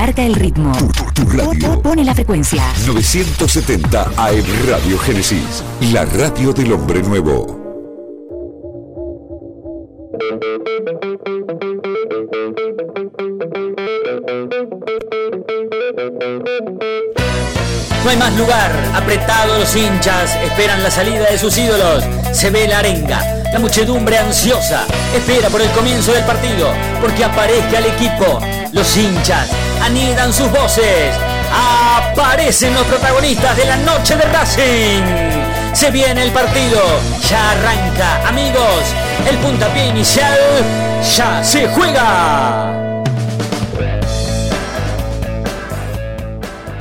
Marca el ritmo. Tu, tu radio. Pone la frecuencia. 970 AM Radio Génesis. La radio del hombre nuevo. No hay más lugar. Apretados los hinchas esperan la salida de sus ídolos. Se ve la arenga. La muchedumbre ansiosa espera por el comienzo del partido porque aparezca el equipo. Los hinchas anidan sus voces. Aparecen los protagonistas de la noche de Racing. Se viene el partido. Ya arranca, amigos. El puntapié inicial ya se juega.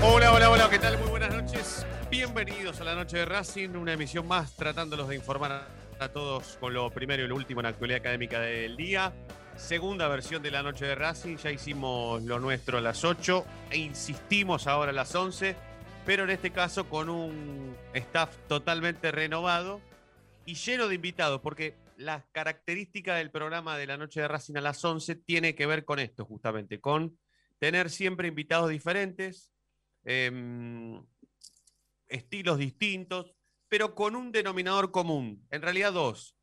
Hola, hola, hola, ¿qué tal? Muy buenas noches. Bienvenidos a la noche de Racing, una emisión más tratándolos de informar a todos con lo primero y lo último en la actualidad académica del día. Segunda versión de la noche de Racing, ya hicimos lo nuestro a las 8 e insistimos ahora a las 11, pero en este caso con un staff totalmente renovado y lleno de invitados, porque la característica del programa de la noche de Racing a las 11 tiene que ver con esto, justamente, con tener siempre invitados diferentes, eh, estilos distintos, pero con un denominador común, en realidad dos,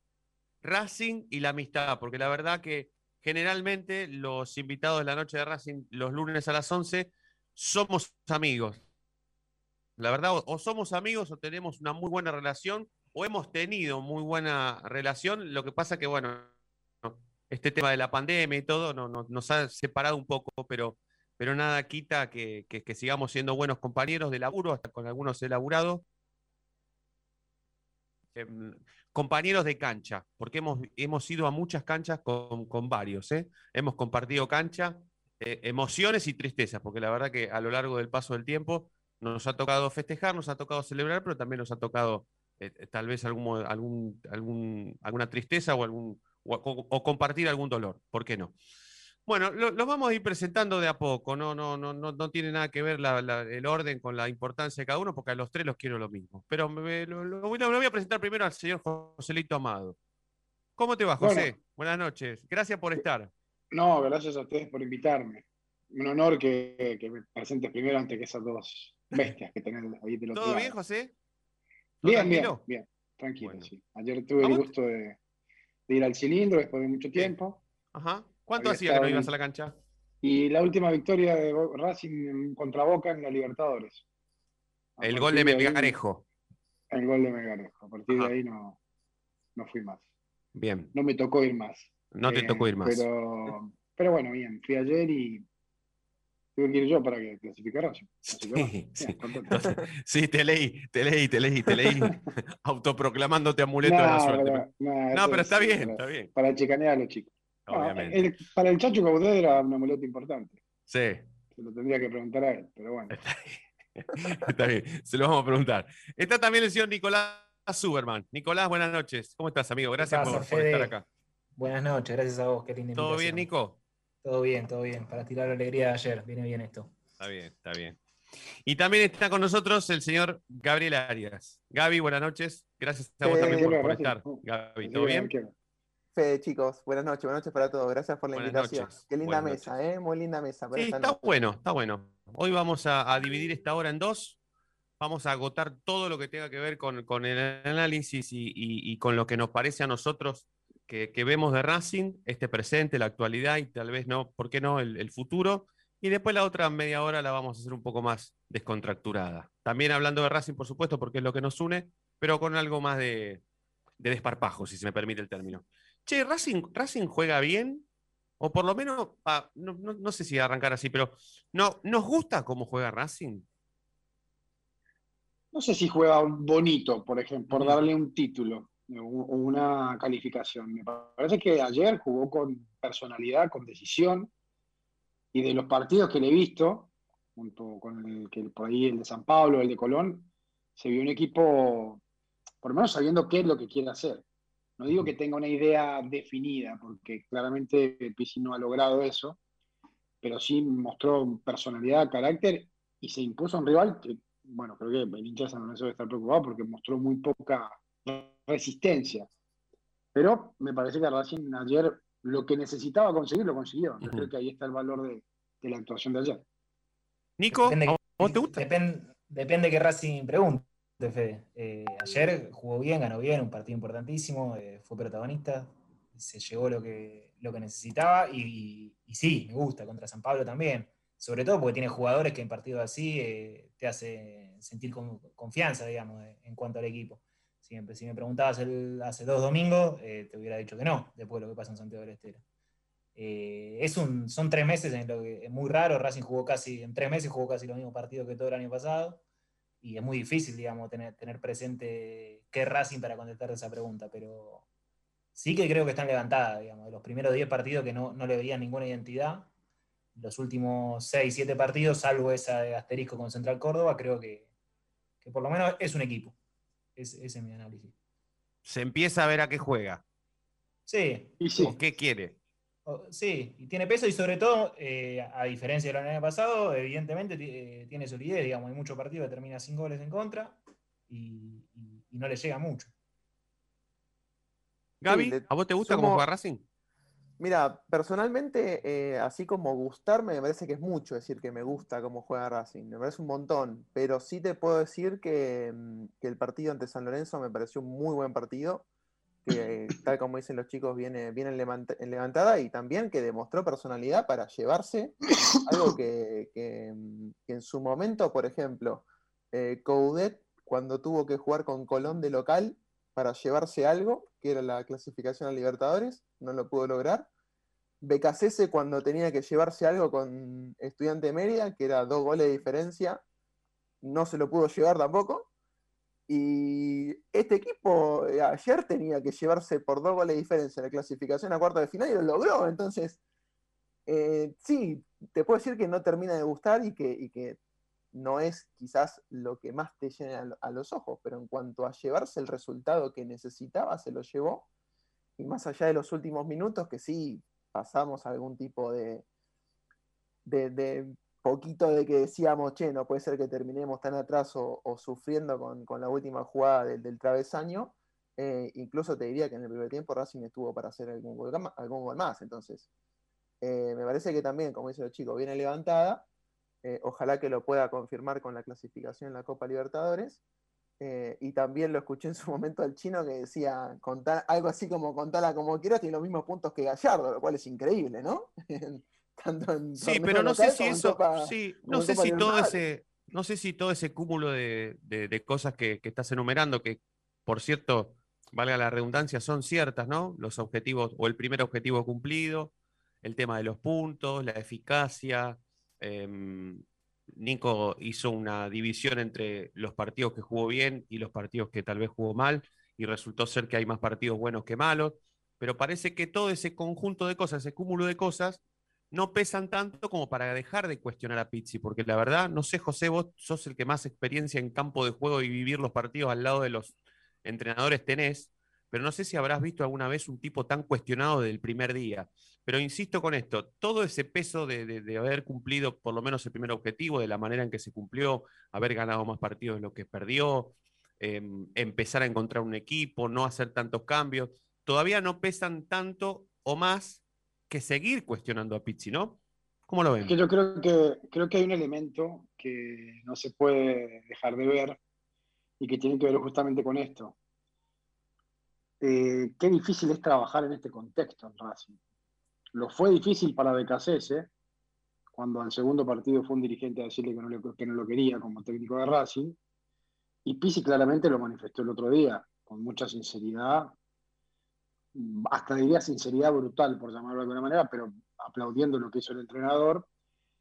Racing y la amistad, porque la verdad que generalmente los invitados de la noche de Racing los lunes a las 11 somos amigos. La verdad, o, somos amigos o tenemos una muy buena relación o hemos tenido muy buena relación. Lo que pasa que, bueno, este tema de la pandemia y todo no, no, nos ha separado un poco, pero, pero nada quita que, que, sigamos siendo buenos compañeros de laburo, hasta con algunos he laburado. Eh, compañeros de cancha, porque hemos, hemos ido a muchas canchas con, con varios, ¿eh? hemos compartido cancha, eh, emociones y tristezas, porque la verdad que a lo largo del paso del tiempo nos ha tocado festejar, nos ha tocado celebrar, pero también nos ha tocado eh, tal vez algún, algún, algún, alguna tristeza o, algún, o, o, compartir algún dolor, ¿por qué no? Bueno, lo, lo, vamos a ir presentando de a poco, no, no, no, no, no tiene nada que ver la, la, el orden con la importancia de cada uno, porque a los tres los quiero lo mismo. Pero me, lo, lo, voy a presentar primero al señor Joselito Amado. ¿Cómo te va, José? Bueno, Buenas noches. Gracias por estar. No, gracias a ustedes por invitarme. Un honor que, que me presentes primero ante que esas dos bestias que tengan ahí de los ¿Todo bien, José? Bien, bien, bien. Tranquilo, bueno. sí. Ayer tuve el gusto de, de, ir al cilindro después de mucho tiempo. Ajá. ¿Cuánto hacía que no ibas a la cancha? Y la última victoria de Racing contra Boca en la Libertadores. A el gol de Melgarejo. El gol de Melgarejo. A partir Ajá. de ahí no, no fui más. Bien. No me tocó ir más. No te eh, tocó ir más. Pero, pero bueno, bien. Fui ayer y tuve que ir yo para que clasificara. Sí, sí. Entonces, sí, te leí, te leí, te leí, te leí. autoproclamándote amuleto no, de la suerte. No, no pero está bien, está bien. Para chicanear a los chicos. Obviamente. El, para el Chacho Caudé era un amuleto importante. Sí. Se lo tendría que preguntar a él, pero bueno. Está bien. Está bien, se lo vamos a preguntar. Está también el señor Nicolás Superman. Nicolás, buenas noches. ¿Cómo estás, amigo? Gracias pasa, por, por, estar acá. Buenas noches, gracias a vos. Qué linda ¿Todo bien, Nico? Todo bien, todo bien. Para tirar la alegría de ayer. Viene bien esto. Está bien, está bien. Y también está con nosotros el señor Gabriel Arias. Gaby, buenas noches. Gracias a vos eh, también por, por estar. Gaby, ¿todo bien? Fede, chicos, buenas noches, buenas noches para todos. Gracias por la buenas invitación. Noches. Qué linda buenas mesa, noches. ¿eh? Muy linda mesa. Sí, está noche. bueno, está bueno. Hoy vamos a, a, dividir esta hora en dos. Vamos a agotar todo lo que tenga que ver con, con el análisis y, y, y, con lo que nos parece a nosotros que, que, vemos de Racing, este presente, la actualidad y tal vez no, ¿por qué no? El, el futuro. Y después la otra media hora la vamos a hacer un poco más descontracturada. También hablando de Racing, por supuesto, porque es lo que nos une, pero con algo más de, de desparpajo, si se me permite el término. Che, Racing, Racing juega bien, o por lo menos, ah, no, no, no, sé si arrancar así, pero no, ¿nos gusta cómo juega Racing? No sé si juega bonito, por ejemplo, por darle un título o una calificación. Me parece que ayer jugó con personalidad, con decisión, y de los partidos que le he visto, junto con el que por ahí el de San Pablo, el de Colón, se vio un equipo, por lo menos sabiendo qué es lo que quiere hacer. No digo que tenga una idea definida, porque claramente el PC no ha logrado eso, pero sí mostró personalidad, carácter y se impuso a un rival que, bueno, creo que el hincha Lorenzo debe estar preocupado porque mostró muy poca resistencia. Pero me parece que Racing ayer lo que necesitaba conseguir lo consiguió. Yo uh -huh. creo que ahí está el valor de, de la actuación de ayer. Nico, Depende- ¿a vos te gusta? Depen- depende que Racing pregunte, Eh, ayer jugó bien, ganó bien, un partido importantísimo, eh, fue protagonista, se llevó lo que, lo que necesitaba y, y sí, me gusta, contra San Pablo también. Sobre todo porque tiene jugadores que en partidos así eh, te hace sentir con- confianza, digamos, eh, en cuanto al equipo. Si me, si me preguntabas el- hace dos domingos, eh, te hubiera dicho que no, después de lo que pasa en Santiago del Estero. Eh, es un, son tres meses en lo que es muy raro. Racing jugó casi, en tres meses jugó casi los mismos partidos que todo el año pasado. Y es muy difícil, digamos, tener, tener presente qué Racing para contestar esa pregunta. Pero sí que creo que están levantadas, digamos. De los primeros 10 partidos que no, no le veían ninguna identidad, los últimos 6, 7 partidos, salvo esa de asterisco con Central Córdoba, creo que, que por lo menos es un equipo. Es- ese es mi análisis. Se empieza a ver a qué juega. Sí, Y sí, ¿O qué quiere? Oh, Sí, y tiene peso y sobre todo, eh, a diferencia del año pasado, evidentemente eh, tiene solidez, digamos, hay muchos partidos que termina sin goles en contra y, y- y no le llega mucho. Gaby, ¿a vos te gusta cómo juega Racing? Mira, personalmente, eh, así como gustarme, me parece que es mucho decir que me gusta cómo juega Racing. Me parece un montón, pero sí te puedo decir que, mm, que el partido ante San Lorenzo me pareció un muy buen partido. Que, tal como dicen los chicos, viene, viene en, levant- en levantada y también que demostró personalidad para llevarse algo que, mm, en su momento, por ejemplo, eh, Coudet, cuando tuvo que jugar con Colón de local para llevarse algo, que era la clasificación a Libertadores, no lo pudo lograr. Becasese cuando tenía que llevarse algo con Estudiante Mérida, que era dos goles de diferencia, no se lo pudo llevar tampoco. Y este equipo eh, ayer tenía que llevarse por dos goles de diferencia la clasificación a cuarto de final y lo logró. Entonces, eh, sí, te puedo decir que no termina de gustar y que, no es quizás lo que más te llena a lo- a los ojos, pero en cuanto a llevarse el resultado que necesitaba, se lo llevó. Y más allá de los últimos minutos, que sí pasamos algún tipo de, de poquito de que decíamos, che, no puede ser que terminemos tan atrás o, sufriendo con, con la última jugada del, travesaño. Eh, incluso te diría que en el primer tiempo Racing estuvo para hacer algún gol, algún gol más. Entonces, eh, me parece que también, como dicen los chicos, viene levantada. Eh, ojalá que lo pueda confirmar con la clasificación en la Copa Libertadores. Y también lo escuché en su momento al chino que decía contar, algo así como contala como quieras, tiene los mismos puntos que Gallardo, lo cual es increíble, ¿no? Tanto en Sí, pero no sé si eso, sí, no sé si todo ese, no sé si todo ese cúmulo de, de- de cosas que, que estás enumerando, que por cierto, valga la redundancia, son ciertas, ¿no? Los objetivos, o el primer objetivo cumplido, el tema de los puntos, la eficacia. em, Nico hizo una división entre los partidos que jugó bien y los partidos que tal vez jugó mal, y resultó ser que hay más partidos buenos que malos, pero parece que todo ese conjunto de cosas, ese cúmulo de cosas, no pesan tanto como para dejar de cuestionar a Pizzi, porque la verdad, no sé, José, vos sos el que más experiencia en campo de juego y vivir los partidos al lado de los entrenadores tenés, pero no sé si habrás visto alguna vez un tipo tan cuestionado del primer día. Pero insisto con esto, todo ese peso de, haber cumplido por lo menos el primer objetivo, de la manera en que se cumplió, haber ganado más partidos de lo que perdió, em, empezar a encontrar un equipo, no hacer tantos cambios, todavía no pesan tanto o más que seguir cuestionando a Pizzi, ¿no? ¿Cómo lo ven? Yo creo que, creo que hay un elemento que no se puede dejar de ver y que tiene que ver justamente con esto. Eh, qué difícil es trabajar en este contexto en Racing. Lo fue difícil para Becasese, cuando al segundo partido fue un dirigente a decirle que no lo quería como técnico de Racing, y Pizzi claramente lo manifestó el otro día, con mucha sinceridad, hasta diría sinceridad brutal, por llamarlo de alguna manera, pero aplaudiendo lo que hizo el entrenador,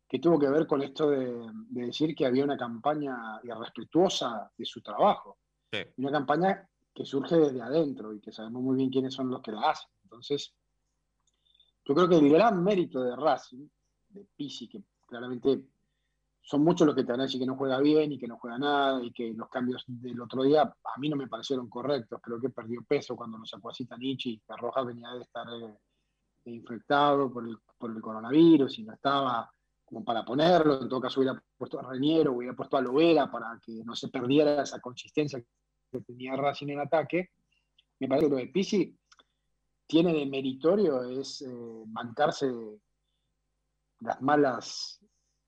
que tuvo que ver con esto de, de decir que había una campaña irrespetuosa de su trabajo, Sí. una campaña que surge desde adentro y que sabemos muy bien quiénes son los que la hacen. Entonces, yo creo que el gran mérito de Racing, de Pizzi, que claramente son muchos los que te van a que no juega bien y que no juega nada y que los cambios del otro día a mí no me parecieron correctos. Creo que perdió peso cuando lo sacó así Tanichi Rojas venía de estar eh, infectado por el, por el coronavirus y no estaba como para ponerlo. En todo caso, hubiera puesto a Reñero, hubiera puesto a Lovera para que no se perdiera esa consistencia que tenía Racing en ataque. Me parece que lo de Pizzi tiene de meritorio es eh, bancarse las malas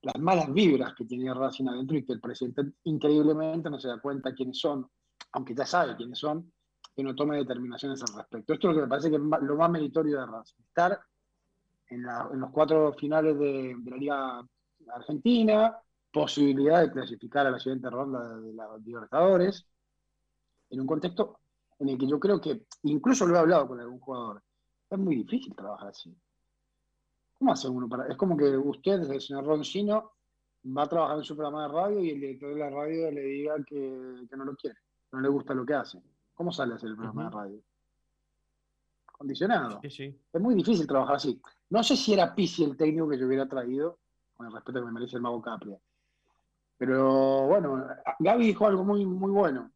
las malas vibras que tenía Racing adentro y que el presidente increíblemente no se da cuenta quiénes son, aunque ya sabe quiénes son, que no tome determinaciones al respecto. Esto es lo que me parece que es lo más meritorio de Racing, estar en, los cuatro finales de, la Liga Argentina, posibilidad de clasificar a la siguiente ronda de, la Libertadores, en un contexto en el que yo creo que, incluso lo he hablado con algún jugador, es muy difícil trabajar así. ¿Cómo hace uno para.? Es como que usted, el señor Roncino, va a trabajar en su programa de radio y el director de la radio le diga que, no lo quiere, no le gusta lo que hace. ¿Cómo sale a hacer el programa de radio? Condicionado. Es muy difícil trabajar así. No sé si era Pisi el técnico que yo hubiera traído, con el respeto que me merece el mago Capria. Pero bueno, Gaby dijo algo muy, muy bueno.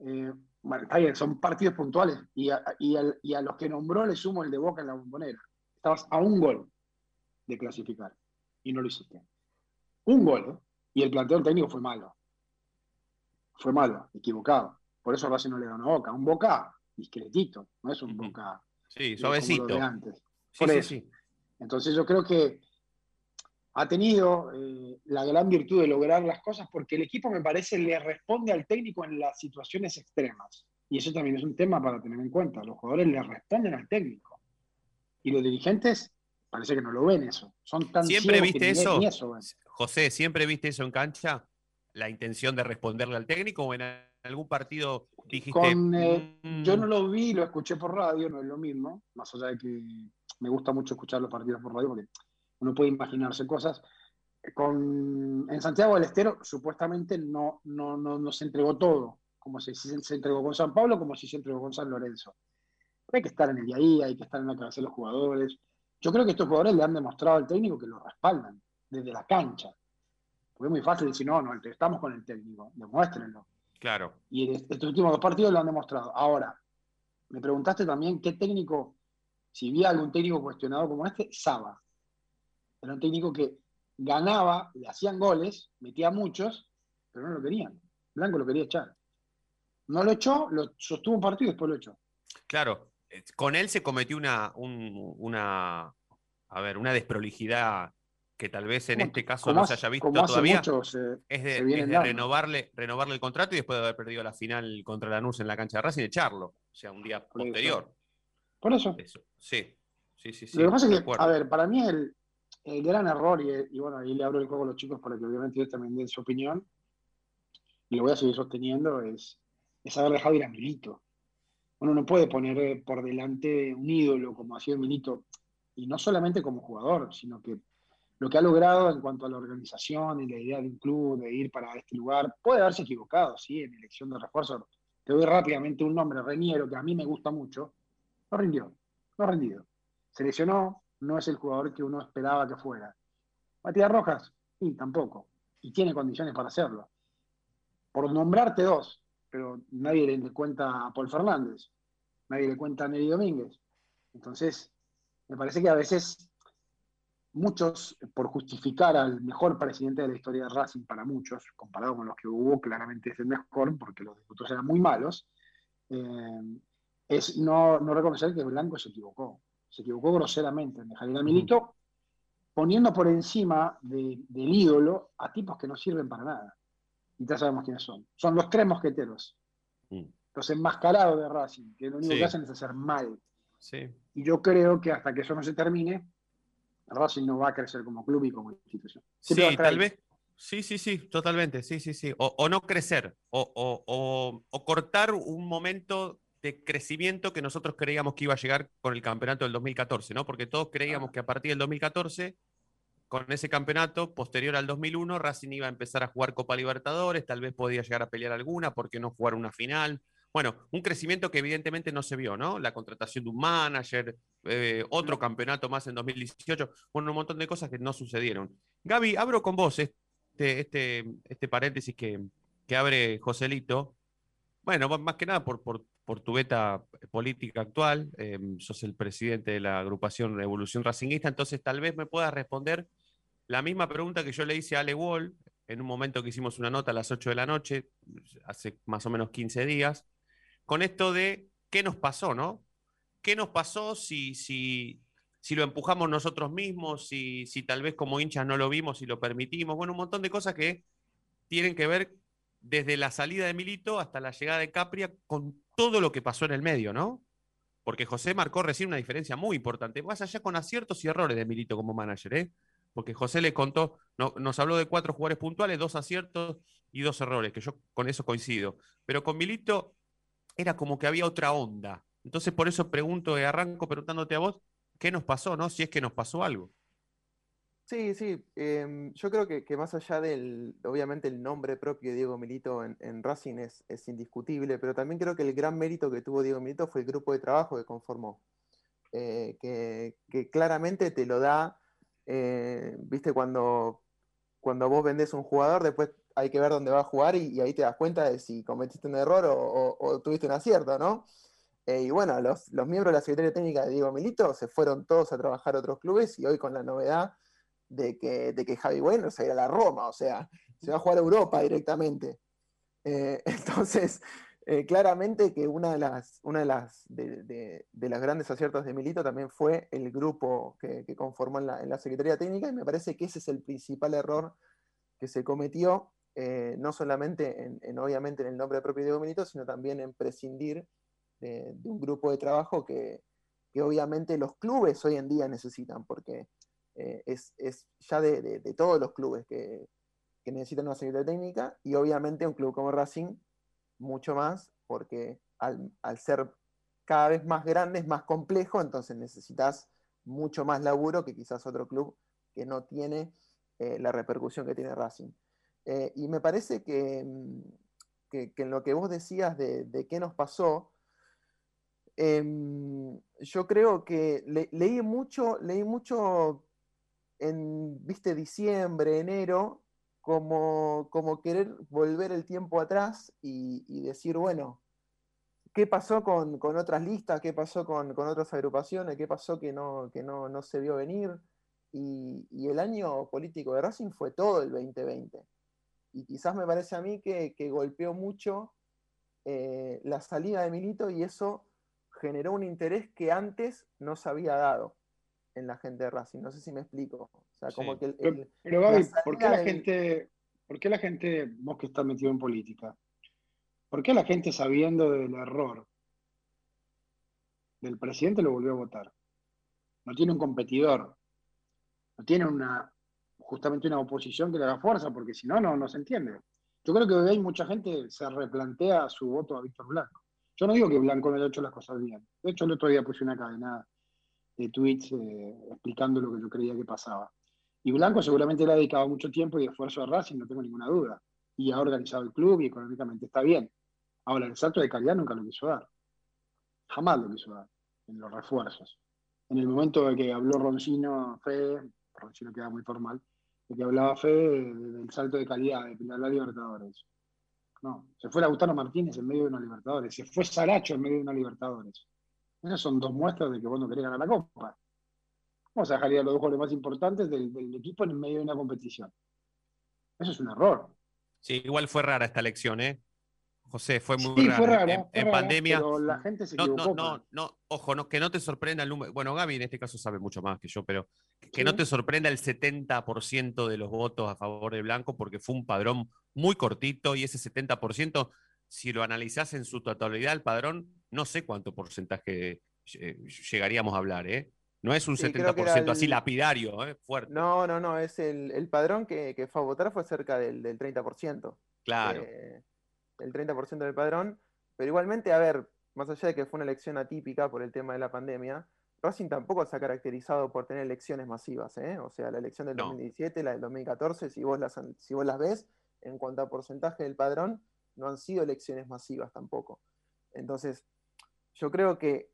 Eh, bueno, está bien, son partidos puntuales y a, y a los que nombró le sumo el de Boca en la bombonera. Estabas a un gol de clasificar. Y no lo hiciste. Un gol, ¿eh? Y el planteo técnico fue malo. Fue malo, equivocado. Por eso Racing no le ganó a Boca. Un Boca discretito, no es un Boca. Sí, suavecito. De antes. Sí, sí, Entonces yo creo que ha tenido eh, la gran virtud de lograr las cosas porque el equipo me parece le responde al técnico en las situaciones extremas. Y eso también es un tema para tener en cuenta. Los jugadores le responden al técnico. Y los dirigentes parece que no lo ven eso. Son tan ¿Siempre viste eso? José, ¿siempre viste eso en cancha? ¿La intención de responderle al técnico o en algún partido dijiste... Eh, mm"? Yo no lo vi, lo escuché por radio, no es lo mismo, más allá de que me gusta mucho escuchar los partidos por radio porque uno puede imaginarse cosas. Con, en Santiago del Estero supuestamente no, no, no, se entregó todo, como si se, entregó con San Pablo, como si se entregó con San Lorenzo. hay que estar en el día a día, hay que estar en la cabeza de los jugadores, yo creo que estos jugadores le han demostrado al técnico que lo respaldan desde la cancha. Porque es muy fácil decir, no, no, estamos con el técnico, demuéstrenlo. Claro. Y estos últimos dos partidos lo han demostrado. Ahora, me preguntaste también qué técnico, si vi algún técnico cuestionado como este, Saba. Era un técnico que ganaba, le hacían goles, metía muchos, pero no lo querían. Blanco lo quería echar. No lo echó, lo sostuvo un partido y después lo echó. Claro, con él se cometió una, una, a ver, una desprolijidad que tal vez en este caso no se haya visto todavía. es de, renovarle, renovarle el contrato y después de haber perdido la final contra Lanús en la cancha de Racing, echarlo. O sea, un día posterior. Por eso. Sí, sí, sí. Lo que pasa es que, a ver, para mí el, el gran error, y, bueno, ahí le abro el juego a los chicos para que obviamente ellos también den su opinión, y lo voy a seguir sosteniendo, es, es haber dejado ir a Milito uno no puede poner eh, por delante un ídolo como ha sido Milito, y no solamente como jugador, sino que lo que ha logrado en cuanto a la organización y la idea de un club, de ir para este lugar, puede haberse equivocado, sí, en elección de refuerzo. Te doy rápidamente un nombre, Reñero, que a mí me gusta mucho, no rindió, no ha rendido. Se no es el jugador que uno esperaba que fuera. Matías Rojas, sí, tampoco, y tiene condiciones para hacerlo. Por nombrarte dos, pero nadie le cuenta a Paul Fernández, nadie le cuenta a Nelly Domínguez. Entonces, me parece que a veces muchos, por justificar al mejor presidente de la historia de Racing para muchos, comparado con los que hubo, claramente es el mejor, porque los diputados eran muy malos, eh, es no, reconocer que Blanco se equivocó. Se equivocó groseramente en dejar ir a Milito, poniendo por encima del ídolo a tipos que no sirven para nada y ya sabemos quiénes son. Son los tres mosqueteros. Mm. Los enmascarados de Racing, que lo único que hacen es hacer mal. Y yo creo que hasta que eso no se termine, Racing no va a crecer como club y como institución. sí, tal vez. Sí, sí, sí, totalmente. Sí, sí, sí. O, no crecer, o, cortar un momento de crecimiento que nosotros creíamos que iba a llegar con el campeonato del 2014, ¿no? Porque todos creíamos que a partir del 2014 con ese campeonato, posterior al 2001, Racing iba a empezar a jugar Copa Libertadores, tal vez podía llegar a pelear alguna, ¿por qué no jugar una final? Bueno, un crecimiento que evidentemente no se vio, ¿no? La contratación de un manager, eh, otro campeonato más en 2018, bueno, un montón de cosas que no sucedieron. Gaby, abro con vos este, este, este paréntesis que, abre Joselito. Bueno, más que nada por, por, tu beta política actual, eh, sos el presidente de la agrupación Revolución Racingista, entonces tal vez me puedas responder la misma pregunta que yo le hice a Ale Wall en un momento que hicimos una nota a las 8 de la noche, hace más o menos 15 días, con esto de qué nos pasó, ¿no? ¿Qué nos pasó si, si, si lo empujamos nosotros mismos, si, si tal vez como hinchas no lo vimos y lo permitimos. Bueno, un montón de cosas que tienen que ver desde la salida de Milito hasta la llegada de Capria con todo lo que pasó en el medio, ¿no? Porque José marcó recién una diferencia muy importante, más allá con aciertos y errores de Milito como manager, ¿eh? Porque José le contó, no, nos habló de cuatro jugadores puntuales, dos aciertos y dos errores, que yo con eso coincido. Pero con Milito era como que había otra onda. Entonces, por eso pregunto, arranco preguntándote a vos, ¿qué nos pasó, no? Si es que nos pasó algo. Sí, sí. Em, yo creo que, más allá del, obviamente, el nombre propio de Diego Milito en, Racing es, indiscutible, pero también creo que el gran mérito que tuvo Diego Milito fue el grupo de trabajo que conformó, eh, que, claramente te lo da, eh, viste, cuando, cuando vos vendés un jugador, después hay que ver dónde va a jugar y, ahí te das cuenta de si cometiste un error o, tuviste un acierto, ¿no? Eh, y bueno, los, los miembros de la Secretaría Técnica de Diego Milito se fueron todos a trabajar a otros clubes y hoy con la novedad de que, de que Javi Bueno se irá a la Roma, o sea, se va a jugar a Europa directamente. Eh, entonces, eh, claramente que una de las, una de las, de, las grandes aciertos de Milito también fue el grupo que, conformó en la, Secretaría Técnica, y me parece que ese es el principal error que se cometió, eh, no solamente en, obviamente en el nombre propio de Milito, sino también en prescindir de, un grupo de trabajo que, que obviamente los clubes hoy en día necesitan, porque eh, es, ya de, todos los clubes que, necesitan una secretaria técnica y obviamente un club como Racing mucho más, porque al, ser cada vez más grande es más complejo, entonces necesitas mucho más laburo que quizás otro club que no tiene eh, la repercusión que tiene Racing. Eh, y me parece mm, que, en lo que vos decías de, qué nos pasó, em, yo creo que leí mucho, leí mucho en, viste, diciembre, enero, como, como querer volver el tiempo atrás y, decir, bueno, ¿qué pasó con, otras listas? ¿Qué pasó con, otras agrupaciones? ¿Qué pasó que no, que no, se vio venir? Y, el año político de Racing fue todo el 2020. Y quizás me parece a mí que, golpeó mucho eh, la salida de Milito y eso generó un interés que antes no se había dado en la gente de Racing. No sé si me explico. O sea, como que pero, Gaby, ¿por qué la gente, por qué la gente, vos que estás metido en política, por qué la gente sabiendo del error del presidente lo volvió a votar? No tiene un competidor, no tiene una justamente una oposición que le haga fuerza, porque si no, no, no se entiende. Yo creo que hoy hay mucha gente se replantea su voto a Víctor Blanco. Yo no digo que Blanco no haya hecho las cosas bien. De hecho, el otro día puse una cadena de tweets eh, explicando lo que yo creía que pasaba. Y Blanco seguramente le ha dedicado mucho tiempo y esfuerzo a Racing, no tengo ninguna duda. Y ha organizado el club y económicamente está bien. Ahora, el salto de calidad nunca lo quiso dar. Jamás lo quiso dar en los refuerzos. En el momento de que habló Roncino, Fe, Roncino queda muy formal, de que hablaba Fe del salto de calidad, de la Libertadores. No, se fue Lautaro Martínez en medio de una Libertadores, se fue Saracho en medio de una Libertadores. Esas son dos muestras de que vos no querés ganar la Copa. Vamos a dejar a los dos jugadores más importantes del, equipo en medio de una competición. Eso es un error. Sí, igual fue rara esta elección, ¿eh? José, fue muy sí, Fue rara, en, pandemia. Pero la gente se no, no, no, no, ojo, no, que no te sorprenda el número. Bueno, Gaby en este caso sabe mucho más que yo, pero que no te sorprenda el 70% de los votos a favor de Blanco, porque fue un padrón muy cortito y ese 70%, si lo analizás en su totalidad, el padrón no sé cuánto porcentaje eh, llegaríamos a hablar, ¿eh? No es un 70% así lapidario, ¿eh? fuerte. No, no, no, es el, padrón que, fue a votar fue cerca del, 30%. Claro. Eh, el 30% del padrón. Pero igualmente, a ver, más allá de que fue una elección atípica por el tema de la pandemia, Racing tampoco se ha caracterizado por tener elecciones masivas, ¿eh? O sea, la elección del 2017, la del 2014, si vos, las, si vos las ves, en cuanto a porcentaje del padrón, no han sido elecciones masivas tampoco. Entonces, yo creo que,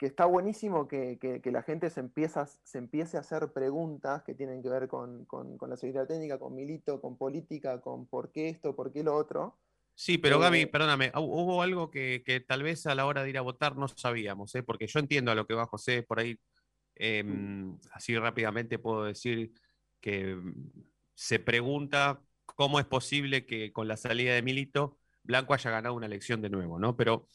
está buenísimo que, la gente se, empieza, se empiece a hacer preguntas que tienen que ver con, la seguridad técnica, con Milito, con política, con por qué esto, por qué lo otro. Sí, pero Gaby, eh, perdóname, hubo algo que, tal vez a la hora de ir a votar no sabíamos, ¿eh? porque yo entiendo a lo que va José por ahí. Em, así rápidamente puedo decir que mm, se pregunta cómo es posible que con la salida de Milito Blanco haya ganado una elección de nuevo, ¿no? Pero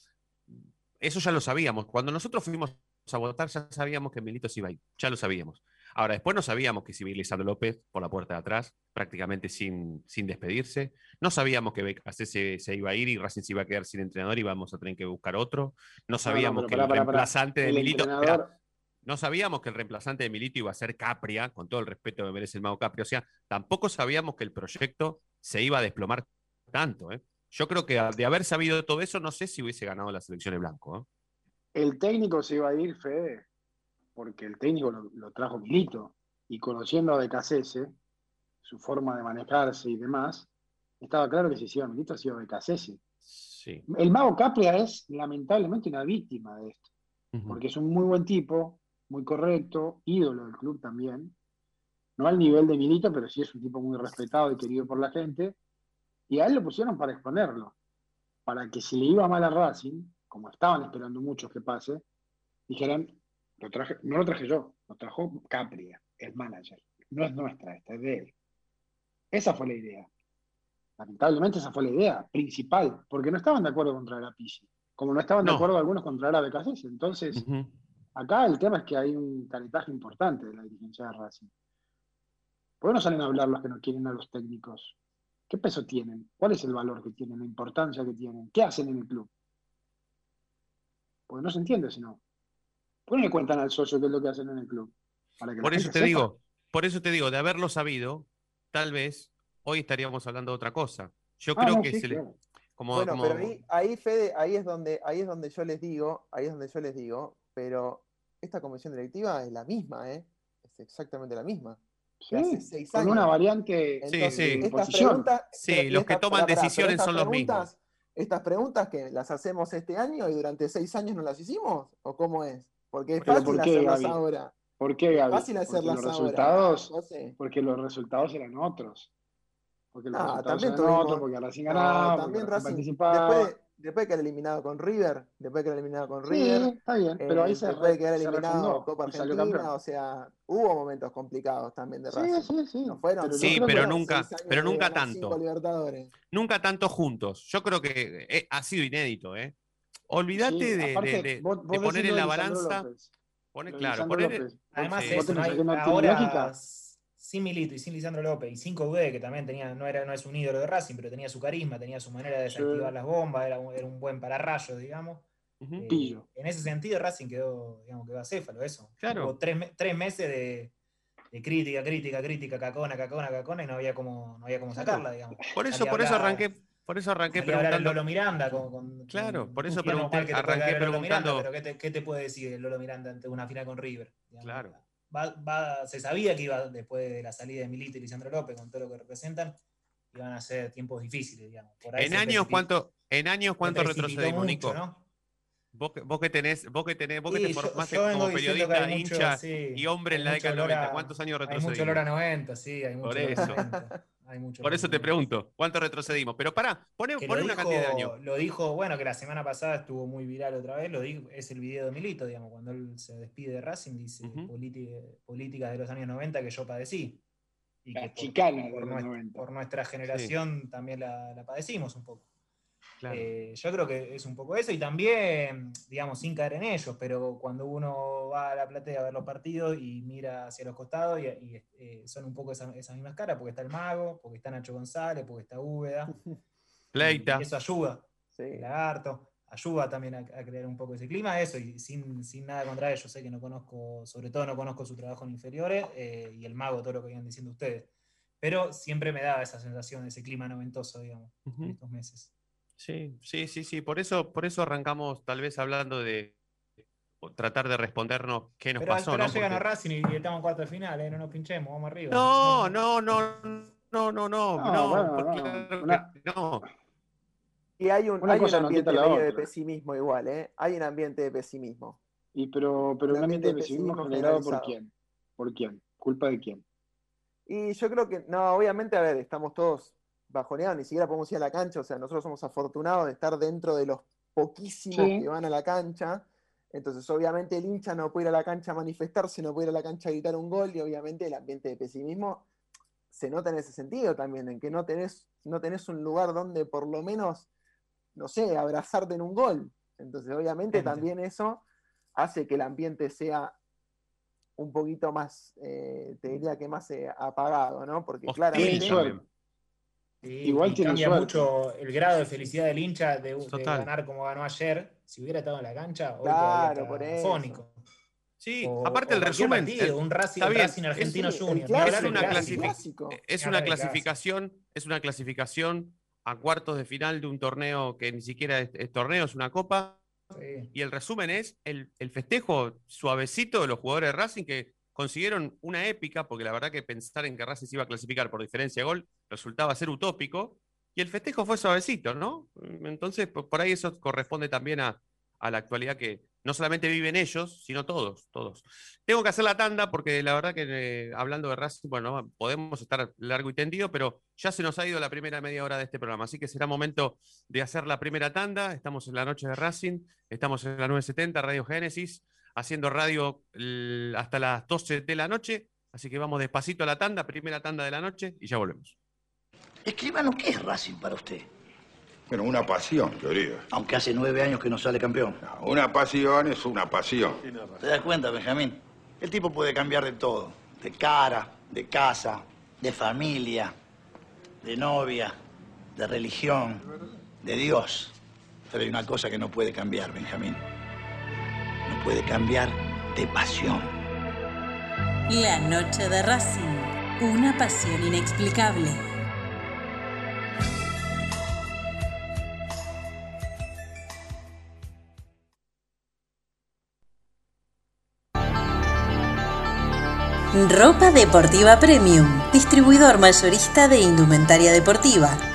eso ya lo sabíamos. Cuando nosotros fuimos a votar, ya sabíamos que Milito se iba a ir, ya lo sabíamos. Ahora, después no sabíamos que se iba Lisandro López por la puerta de atrás, prácticamente sin, sin despedirse. No sabíamos que BKC se, se, iba a ir y Racing se iba a quedar sin entrenador y íbamos a tener que buscar otro. No sabíamos no, no, que el reemplazante de Milito. Entrenador... no sabíamos que el reemplazante de Milito iba a ser Capria, con todo el respeto que merece el mago Capria. O sea, tampoco sabíamos que el proyecto se iba a desplomar tanto. ¿eh? Yo creo que de haber sabido todo eso, no sé si hubiese ganado la selección de blanco. ¿eh? El técnico se iba a ir, Fede, porque el técnico lo, lo trajo Milito. Y conociendo a Becasese, su forma de manejarse y demás, estaba claro que si se iba a Milito, se iba a. Sí. El mago Capria es lamentablemente una víctima de esto, uh -huh. porque es un muy buen tipo, muy correcto, ídolo del club también. No al nivel de Milito, pero sí es un tipo muy respetado y querido por la gente. Y a él lo pusieron para exponerlo, para que si le iba mal a Racing, como estaban esperando muchos que pase, dijeran, lo traje, no lo traje yo, lo trajo Capria, el manager. No es nuestra, esta es de él. Esa fue la idea. Lamentablemente esa fue la idea principal, porque no estaban de acuerdo con traer a Pizzi, como no estaban No. de acuerdo algunos con traer a Becasés. Entonces, acá el tema es que hay un caretaje importante de la dirigencia de Racing. ¿Por qué no salen a hablar los que no quieren a los técnicos? ¿Qué peso tienen? ¿Cuál es el valor que tienen? ¿La importancia que tienen? ¿Qué hacen en el club? Porque no se entiende si no. ¿Por qué le cuentan al socio qué es lo que hacen en el club? Para que la Por eso te sepa. digo, por eso te digo, de haberlo sabido, tal vez hoy estaríamos hablando de otra cosa. Yo Ah, creo no, que sí, se le- como, Bueno, como- pero ahí, ahí, Fede, ahí es donde, ahí es donde yo les digo, ahí es donde yo les digo, pero esta comisión directiva es la misma, ¿eh? Es exactamente la misma. Sí, hace seis con años. una variante Sí, Entonces, sí. de estas posición. preguntas, Sí, pero- los que toman pero decisiones son los preguntas- Estas preguntas que las hacemos este año y durante seis años no las hicimos, ¿o cómo es? Porque es Pero fácil ¿por qué, hacerlas Gaby? ahora. ¿Por qué, Gaby? Fácil Porque hacerlas los ahora. resultados, porque los resultados eran otros. Porque los Ah, resultados también eran tuvimos- otros, porque Racing No, ganaba, porque también Racing Racing, participaba. después, de- después de quedar eliminado con River, después de quedar eliminado con Sí, River, está bien, pero ahí eh, se, después de quedar eliminado Copa Argentina, o sea, hubo momentos complicados también de Racing. Sí, sí, sí. No fueron, Sí, pero nunca- pero nunca tanto. nunca tanto juntos. Yo creo que eh, ha sido inédito, ¿eh? Olvídate Sí, de, aparte, de- de- vos- de vos poner en la balanza. López, Pone, claro, poner, López. Además, tenés no hay- ahora. Sin Milito y sin Lisandro López y sin Coudet, que también tenía, no, era, no es un ídolo de Racing, pero tenía su carisma, tenía su manera de Sí. desactivar las bombas, era un, era un buen pararrayo, digamos. Eh, en ese sentido, Racing quedó, digamos, quedó acéfalo, eso. Claro. Hubo tres, tres meses de, de crítica, crítica, crítica, cacona, cacona, cacona, y no había cómo, no había cómo Claro. sacarla, digamos. Por eso, por eso hablar- arranqué, por eso arranqué preguntando. Lolo Miranda con, con- Claro, con- por eso pregunté- que te puede arranqué Lolo Miranda, preguntando- pero ¿qué te, qué te puede decir el Lolo Miranda ante una final con River? Digamos, Claro. Va- va- se sabía que iba después de la salida de Milito y Lisandro López, con todo lo que representan, iban a ser tiempos difíciles, digamos. Por ahí En años, ¿cuánto, en años, cuánto retrocedimos, Nico? ¿no? Vos, que- vos que tenés, vos que tenés, vos que Sí, te formaste como periodista, mucho, hincha sí, y hombre en la década del olor a- 90, ¿cuántos años Hay mucho retrocedimos? olor a 90, sí, hay mucho Por eso. 90. Hay mucho Por eso te 90. pregunto, ¿cuánto retrocedimos? Pero pará, poné lo una dijo, cantidad de años. lo dijo, bueno, que la semana pasada estuvo muy viral otra vez, lo dijo, es el video de Milito, digamos, cuando él se despide de Racing, dice Ujú. "Políti- políticas de los años 90 que yo padecí. Y La que por, chicana de por los nues- 90. por nuestra generación también la, la padecimos un poco. Claro. Eh, yo creo que es un poco eso y también, digamos, sin caer en ellos, pero cuando uno va a la platea a ver los partidos y mira hacia los costados y, y, eh, son un poco esa- esas mismas caras, porque está el Mago, porque está Nacho González, porque está Úbeda. Pleita. Y eso ayuda, Sí. el lagarto, ayuda también a, a crear un poco ese clima, eso, y sin, sin nada contra ellos, sé que no conozco, sobre todo no conozco su trabajo en inferiores, eh, y el Mago, todo lo que iban diciendo ustedes. Pero siempre me da esa sensación, ese clima noventoso, digamos, en Ujú. estos meses. Sí, sí, sí, sí. Por eso, por eso arrancamos tal vez hablando de tratar de respondernos qué nos Pero, pasó, pero ¿no? llegan a Porque- Racing y estamos en cuarto de final, ¿eh? no nos pinchemos, vamos arriba. No, no, no, no, no, no, No, no, bueno, no, claro que una- no. Y hay un, Una hay un ambiente medio de pesimismo igual, ¿eh? Hay un ambiente de pesimismo. Y pero, pero Un ambiente de pesimismo pesimismo generado por quién? ¿Por quién? ¿Culpa de quién? Y yo creo que, no, obviamente, a ver, estamos todos bajoneados, ni siquiera podemos ir a la cancha, o sea, nosotros somos afortunados de estar dentro de los poquísimos Sí. que van a la cancha. Entonces, obviamente, el hincha no puede ir a la cancha a manifestarse, no puede ir a la cancha a gritar un gol, y obviamente el ambiente de pesimismo se nota en ese sentido también, en que no tenés, no tenés un lugar donde por lo menos, no sé, abrazarte en un gol. Entonces, obviamente, también eso hace que el ambiente sea un poquito más, eh, te diría que más eh, apagado, ¿no? Porque Hostil claramente... también. Sí, Igual y tiene cambia suerte. mucho el grado de felicidad del hincha de, de ganar como ganó ayer. Si hubiera estado en la cancha, hoy Claro, por eso. fónico. Sí, O- aparte o el resumen. partido, el- un Racing, está bien, Racing Argentino el Junior. clásico, Es una clásico. Es clasificación, es una clasificación a cuartos de final de un torneo que ni siquiera es, es torneo, es una copa. Sí. Y el resumen es el, el festejo suavecito de los jugadores de Racing que consiguieron una épica, porque la verdad que pensar en que Racing se iba a clasificar por diferencia de gol resultaba ser utópico. Y el festejo fue suavecito, ¿no? Entonces, por ahí eso corresponde también a, a la actualidad que no solamente viven ellos, sino todos, todos. Tengo que hacer la tanda porque la verdad que eh, hablando de Racing, bueno, podemos estar largo y tendido, pero ya se nos ha ido la primera media hora de este programa, así que será momento de hacer la primera tanda. Estamos en la noche de Racing, estamos en la 970 Radio Génesis, haciendo radio hasta las 12 de la noche, así que vamos despacito a la tanda, primera tanda de la noche y ya volvemos. Escribano, ¿qué es Racing para usted? Bueno, una pasión, querido. Aunque hace nueve años que no sale campeón. Una pasión es una pasión. ¿Te das cuenta, Benjamín? El tipo puede cambiar de todo. De cara, de casa, de familia, de novia, de religión, de Dios. Pero hay una cosa que no puede cambiar, Benjamín. Puede cambiar de pasión. La noche de Racing. Una pasión inexplicable. Ropa Deportiva Premium, distribuidor mayorista de indumentaria deportiva.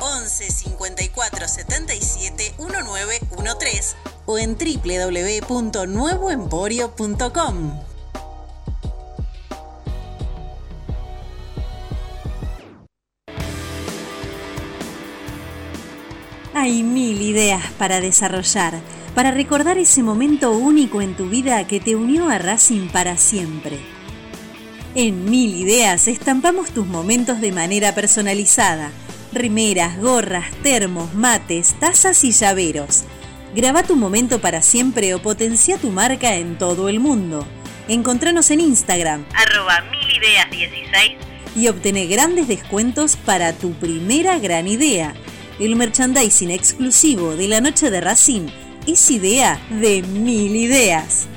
11 54 77 1913 o en www.nuevoemporio.com. Hay mil ideas para desarrollar, para recordar ese momento único en tu vida que te unió a Racing para siempre. En Mil Ideas estampamos tus momentos de manera personalizada remeras, gorras, termos, mates, tazas y llaveros. Graba tu momento para siempre o potencia tu marca en todo el mundo. Encontranos en Instagram, arroba milideas16 y obtené grandes descuentos para tu primera gran idea. El merchandising exclusivo de la noche de Racing es idea de mil ideas.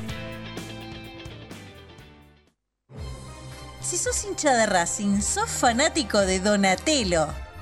Si sos hincha de Racing, sos fanático de Donatello.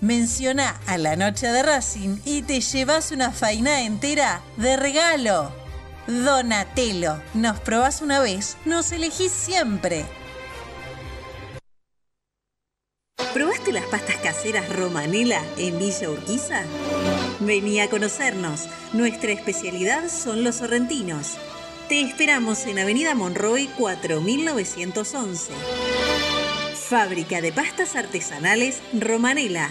Menciona a la noche de Racing y te llevas una faina entera de regalo. Donatello, nos probás una vez, nos elegís siempre. ¿Probaste las pastas caseras Romanela en Villa Urquiza? Vení a conocernos. Nuestra especialidad son los sorrentinos. Te esperamos en Avenida Monroy 4911. Fábrica de pastas artesanales Romanela.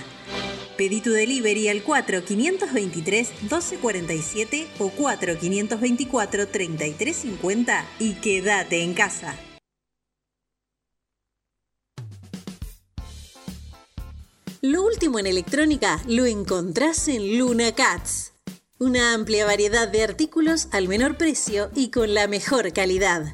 Pedí tu delivery al 4523-1247 o 4524-3350 y quédate en casa. Lo último en electrónica lo encontrás en Luna Cats. Una amplia variedad de artículos al menor precio y con la mejor calidad.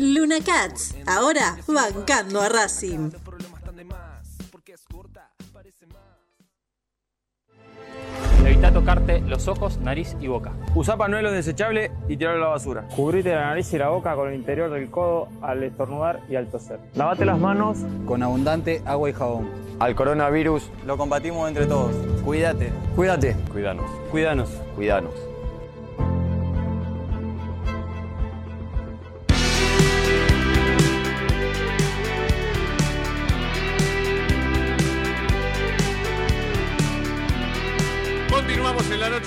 Luna Cats, ahora bancando a Racing. Evita tocarte los ojos, nariz y boca. Usa panuelo desechable y tirarlo a la basura. Cubrite la nariz y la boca con el interior del codo al estornudar y al toser. Lavate las manos Con abundante agua y jabón. al coronavirus. Lo combatimos entre todos. Cuídate. Cuídate. Cuídanos. Cuídanos. Cuídanos.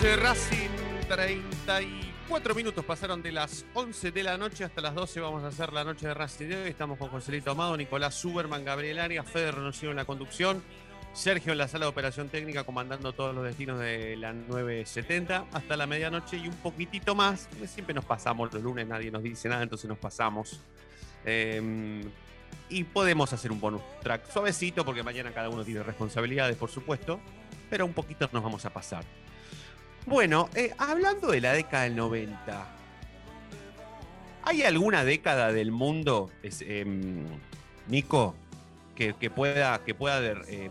Noche Racing. 34 minutos pasaron de las 11 de la noche hasta las 12. Vamos a hacer la noche de Racing de hoy. Estamos con Joselito Amado, Nicolás Suberman, Gabriel Arias, Fede Renunciado en la conducción, Sergio en la sala de operación técnica comandando todos los destinos de la 970 hasta la medianoche y un poquitito más. Siempre nos pasamos los lunes, nadie nos dice nada, entonces nos pasamos. Eh, y podemos hacer un bonus track suavecito porque mañana cada uno tiene responsabilidades, por supuesto, pero un poquito nos vamos a pasar. Bueno, eh, hablando de la década del 90, ¿hay alguna década del mundo, es, em, Nico, que, que pueda, que pueda der- eh,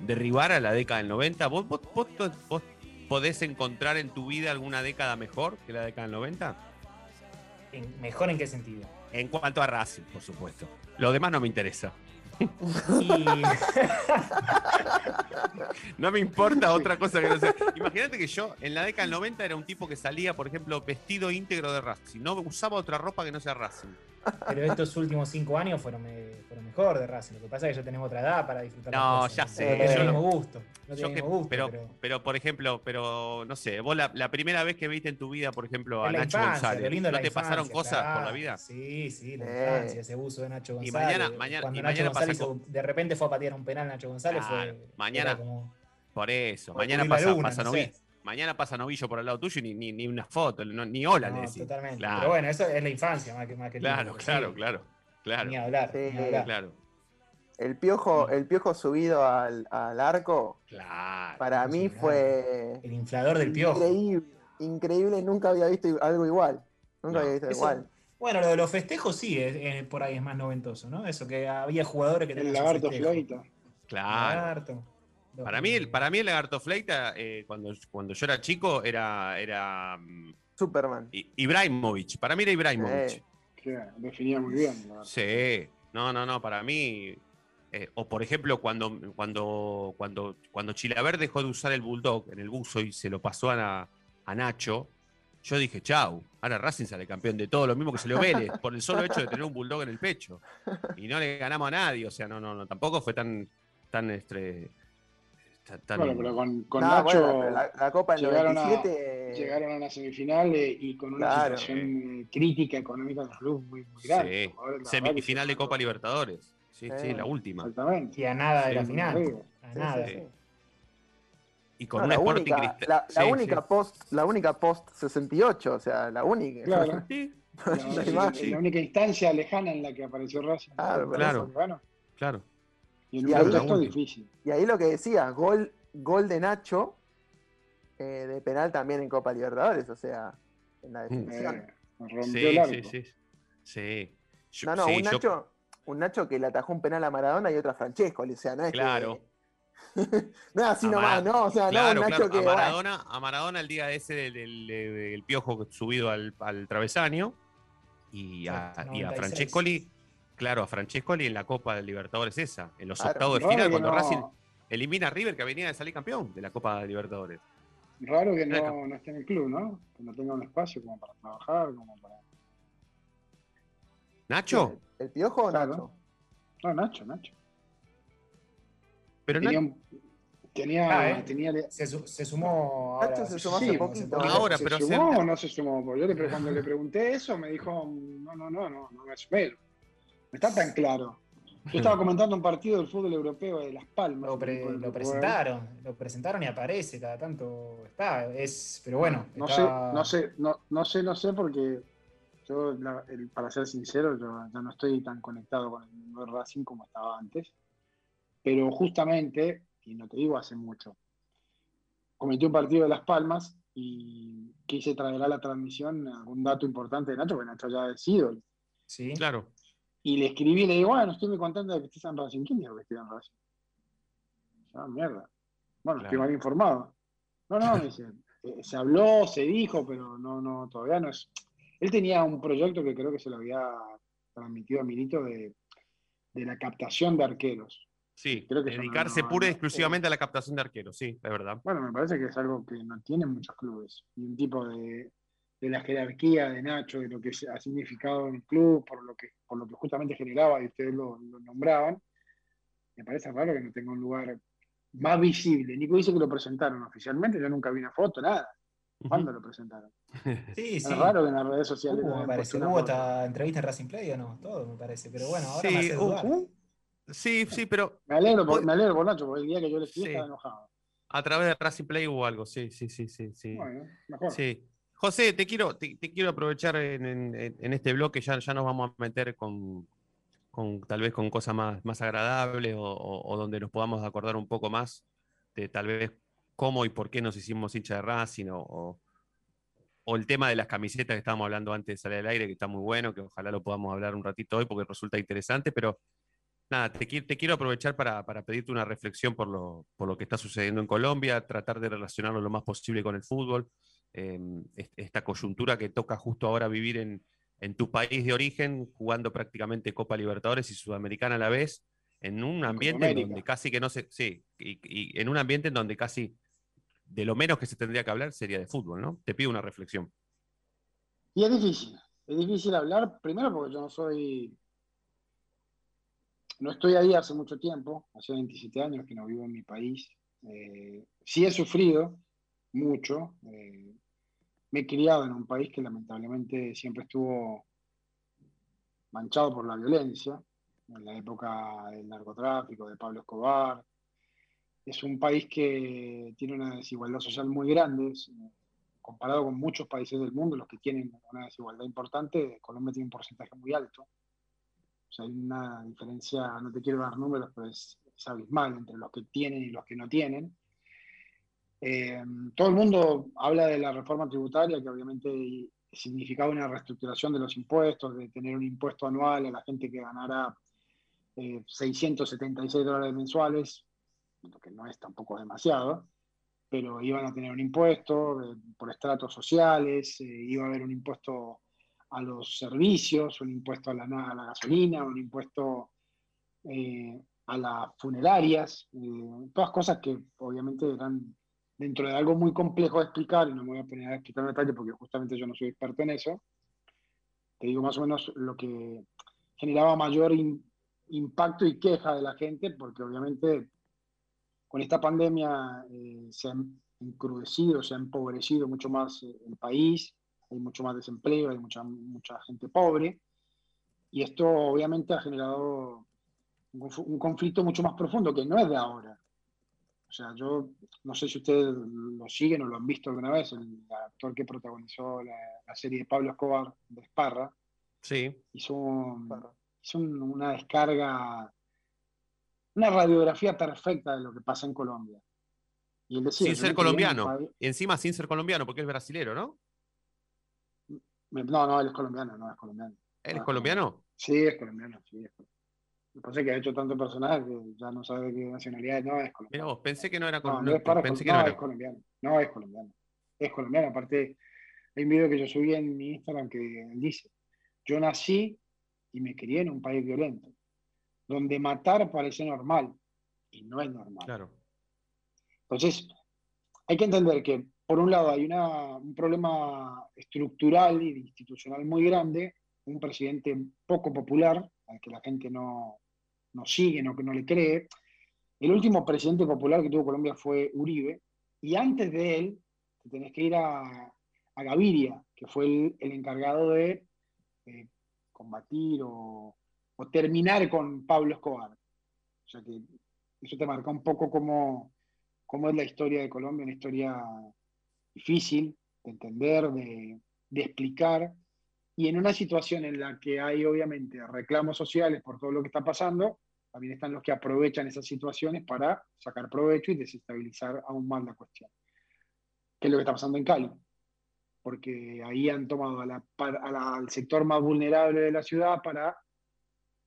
derribar a la década del 90? ¿Vos, vos- vos vos podés encontrar en tu vida alguna década mejor que la década del 90? En- ¿Mejor en qué sentido? En cuanto a Racing, por supuesto. Lo demás no me interesa. No me importa otra cosa que no sea. Imagínate que yo en la década del 90 era un tipo que salía, por ejemplo, vestido íntegro de Racing. No usaba otra ropa que no sea Racing. Pero estos últimos cinco años fueron, me- fueron mejor de Racing. Lo que pasa es que ya tenemos otra edad para disfrutar No, cosas. ya No sé. tenemos yo el lo- mismo gusto. No yo tenemos que- gusto, pero, pero, pero, por ejemplo, pero no sé, vos la, la primera vez que viste en tu vida, por ejemplo, a Nacho infancia, González, lindo ¿no te pasaron cosas por la claro. vida? Sí, sí, la Eh. infancia, ese buzo de Nacho Y González. mañana- mañana- Cuando y Nacho mañana pasa González con- de repente fue a patear un penal Nacho González. Claro, fue, mañana- como- Por eso, mañana pasa, luna, pasa no sé. Mañana pasa Novillo por al lado tuyo y ni, ni, ni una foto, no- ni hola le no, decís. totalmente. Claro, Pero bueno, eso es la infancia más que, más que el claro, tiempo, claro, sí. claro, claro, Ni hablar, Sí, ni hablar. claro, El piojo, el piojo subido al, al arco, claro. para mí fue El inflador del piojo. increíble. Increíble, nunca había visto algo igual. Nunca No. había visto Eso- igual. Bueno, lo de los festejos sí, es- es- por ahí es más noventoso, ¿no? Eso que había jugadores que El tenían su lagarto. Fleita. Claro. Lagarto. Para mí, el, para mí el lagarto fleita, eh, cuando, cuando yo era chico, era, era mm, Superman. I- Ibrahimovic. Para mí era Ibrahimovic. Eh. Que definía muy bien. Sí. No, no, no. Para mí. eh, o por ejemplo, cuando, cuando, cuando, cuando Chilaver dejó de usar el bulldog en el buzo y se lo pasó a, a Nacho, yo dije, chau, ahora Racing sale campeón de todo, lo mismo que se lo Vélez, por el solo hecho de tener un bulldog en el pecho. Y no le ganamos a nadie, o sea, no, no, no, tampoco fue tan, tan, este, Bueno, pero con, con No, Nacho bueno, pero la, la Copa del llegaron, 97. a, llegaron a una semifinal eh, y con una Claro. situación eh, crítica económica del club muy, muy grande. Sí, la semifinal de Copa Libertadores. Sí, sí, Sí. la última. Exactamente. Y a nada de la final. A nada. sí, sí. Y con No, un la, Sporting única, Cristal. la, la Sí, única sí. post, la única post 68, o sea, la única. Claro. Sí, La, la- la única instancia lejana en la que apareció Racing. Claro, claro. Bueno, claro. Y ahí- contexto La difícil. Y ahí lo que decía, gol, gol de Nacho eh, de penal también en Copa Libertadores, o sea, en la definición. Eh, rompió Sí, sí, sí. Sí. Yo- No, no, sí, un yo- Nacho, un Nacho que le atajó un penal a Maradona y otro a Francesco, o sea, no es que- Claro. no es así A nomás, ¿no? O sea, Claro, no un Nacho claro. que. A Maradona, a Maradona el día ese del, del- del piojo subido al, al travesaño y a, y a 96. Francescoli, claro, a Francescoli en la Copa de Libertadores esa, en los Claro. octavos de final, cuando no- Racing elimina a River que venía de salir campeón de la Copa de Libertadores. Raro que no, no esté en el club, ¿no? Que no tenga un espacio como para trabajar, como para. ¿Nacho? ¿El piojo o Claro. Nacho? No, Nacho, Nacho. Pero Tenía Tenía, Ah, ¿eh? tenía Se, su- se sumó ahora. Nacho se sumó Sí, hace poquito. Ahora, ¿Se pero sumó se- o no se sumó? Yo le, cuando le pregunté eso me dijo, no, no, no, no, no me sumé. No está tan claro. Yo estaba comentando un partido del fútbol europeo de Las Palmas. Lo, pre- presentaron, lo presentaron y aparece, cada tanto está. Es, pero bueno, No está- sé, no sé, no, no sé, no sé, porque yo, la- el- para ser sincero, yo ya no estoy tan conectado con el Racing como estaba antes. Pero justamente, y no te digo hace mucho, cometí un partido de Las Palmas y quise traer a la transmisión algún dato importante de Nacho, porque Nacho ya es ídolo. Sí. Claro. Y le escribí y le digo, bueno, estoy muy contento de que estés en Racing. ¿Quién dijo que estoy en Racing? Ah, mierda. Bueno, estoy Claro. mal informado. No, no, me dice, eh, se habló, se dijo, pero no, no, todavía no es. Él tenía un proyecto que creo que se lo había transmitido a Milito de, de la captación de arqueros. Sí, Creo que dedicarse no- no- pura y no- exclusivamente a la captación de arqueros, sí, es verdad. Bueno, me parece que es algo que no tienen muchos clubes. Y un tipo de, de la jerarquía de Nacho, de lo que ha significado en el club, por lo que, por lo que justamente generaba y ustedes lo, lo nombraban, me parece raro que no tenga un lugar más visible. Nico dice que lo presentaron oficialmente, yo nunca vi una foto, nada. ¿Cuándo lo presentaron? Sí, Es sí. raro que en las redes sociales. No me parece. Hubo entrevista en Racing Play o no, todo me parece. Pero bueno, ahora Sí, me hace dudar. Sí, sí, pero Me alegro, por, me alegro por Nacho, porque el día que yo le escribí Sí. estaba enojado. a través de Racing Play hubo algo, sí, sí, sí, sí, sí. Bueno, mejor. Sí. José, te quiero, te, quiero aprovechar en, este bloque, ya, ya nos vamos a meter con, con tal vez con cosas más, más agradables o, donde nos podamos acordar un poco más de tal vez cómo y por qué nos hicimos hincha de Racing o, o- el tema de las camisetas que estábamos hablando antes de salir al aire, que está muy bueno, que ojalá lo podamos hablar un ratito hoy porque resulta interesante, pero nada, te, te quiero aprovechar para, para pedirte una reflexión por lo, por lo que está sucediendo en Colombia, tratar de relacionarlo lo más posible con el fútbol, eh, est- esta coyuntura que toca justo ahora vivir en, en tu país de origen, jugando prácticamente Copa Libertadores y Sudamericana a la vez, en un ambiente en donde casi que no se, sí, y, y en un ambiente en donde casi de lo menos que se tendría que hablar sería de fútbol, ¿no? Te pido una reflexión. Y es difícil, es difícil hablar, primero porque yo no soy, no estoy ahí hace mucho tiempo, hace 27 años que no vivo en mi país. Eh, sí he sufrido mucho, eh, me he criado en un país que lamentablemente siempre estuvo manchado por la violencia, en la época del narcotráfico, de Pablo Escobar. Es un país que tiene una desigualdad social muy grande, es- comparado con muchos países del mundo, los que tienen una desigualdad importante, Colombia tiene un porcentaje muy alto. O sea, hay una diferencia, no te quiero dar números, pero es, es abismal entre los que tienen y los que no tienen. Eh, todo el mundo habla de la reforma tributaria, que obviamente significaba una reestructuración de los impuestos, de tener un impuesto anual a la gente que ganara eh, 676 dólares mensuales, lo que no es tampoco demasiado, pero iban a tener un impuesto eh, por estratos sociales, eh, iba a haber un impuesto a los servicios, un impuesto a la, gasolina, un impuesto a las funerarias, todas cosas que obviamente eran dentro de algo muy complejo de explicar, y no me voy a poner a explicar en detalle porque justamente yo no soy experto en eso, te digo más o menos lo que generaba mayor in- impacto y queja de la gente, porque obviamente con esta pandemia eh, se ha encrudecido, se ha empobrecido mucho más eh, el país, hay mucho más desempleo, hay mucha, mucha gente pobre, y esto obviamente ha generado un, un conflicto mucho más profundo que no es de ahora. O sea, yo no sé si ustedes lo siguen o lo han visto alguna vez, el actor que protagonizó la, la serie de Pablo Escobar de Esparra, Sí, hizo, un- hizo un- una descarga, una radiografía perfecta de lo que pasa en Colombia. Y él decía, sin ser colombiano. país- Y encima sin ser colombiano, porque es brasilero, ¿no? No, no, él es colombiano, no es colombiano. ¿Eres Ah, colombiano? Sí, es colombiano, sí. Es colombiano. Pasa es que ha hecho tanto personaje que ya no sabe de qué nacionalidad no, es colombiano. Mira vos, pensé que no era No, colombiano. Andrés Parra es pensé que no no, era. es colombiano. No, es colombiano. Es colombiano. Aparte, hay un video que yo subí en mi Instagram que dice, yo nací y me crié en un país violento, donde matar parece normal y no es normal. Claro. Entonces, hay que entender que, por un lado, hay una- un problema estructural y institucional muy grande, un presidente poco popular, al que la gente no, no sigue, no, no le cree, El último presidente popular que tuvo Colombia fue Uribe, y antes de él te tenés que ir a, a Gaviria, que fue el, el encargado de eh, combatir o, o terminar con Pablo Escobar. O sea que eso te marca un poco cómo, cómo es la historia de Colombia, una historia difícil de entender, de, de explicar, y en una situación en la que hay obviamente reclamos sociales por todo lo que está pasando, también están los que aprovechan esas situaciones para sacar provecho y desestabilizar aún más la cuestión. ¿Qué es lo que está pasando en Cali? Porque ahí han tomado a la- a la- al sector más vulnerable de la ciudad para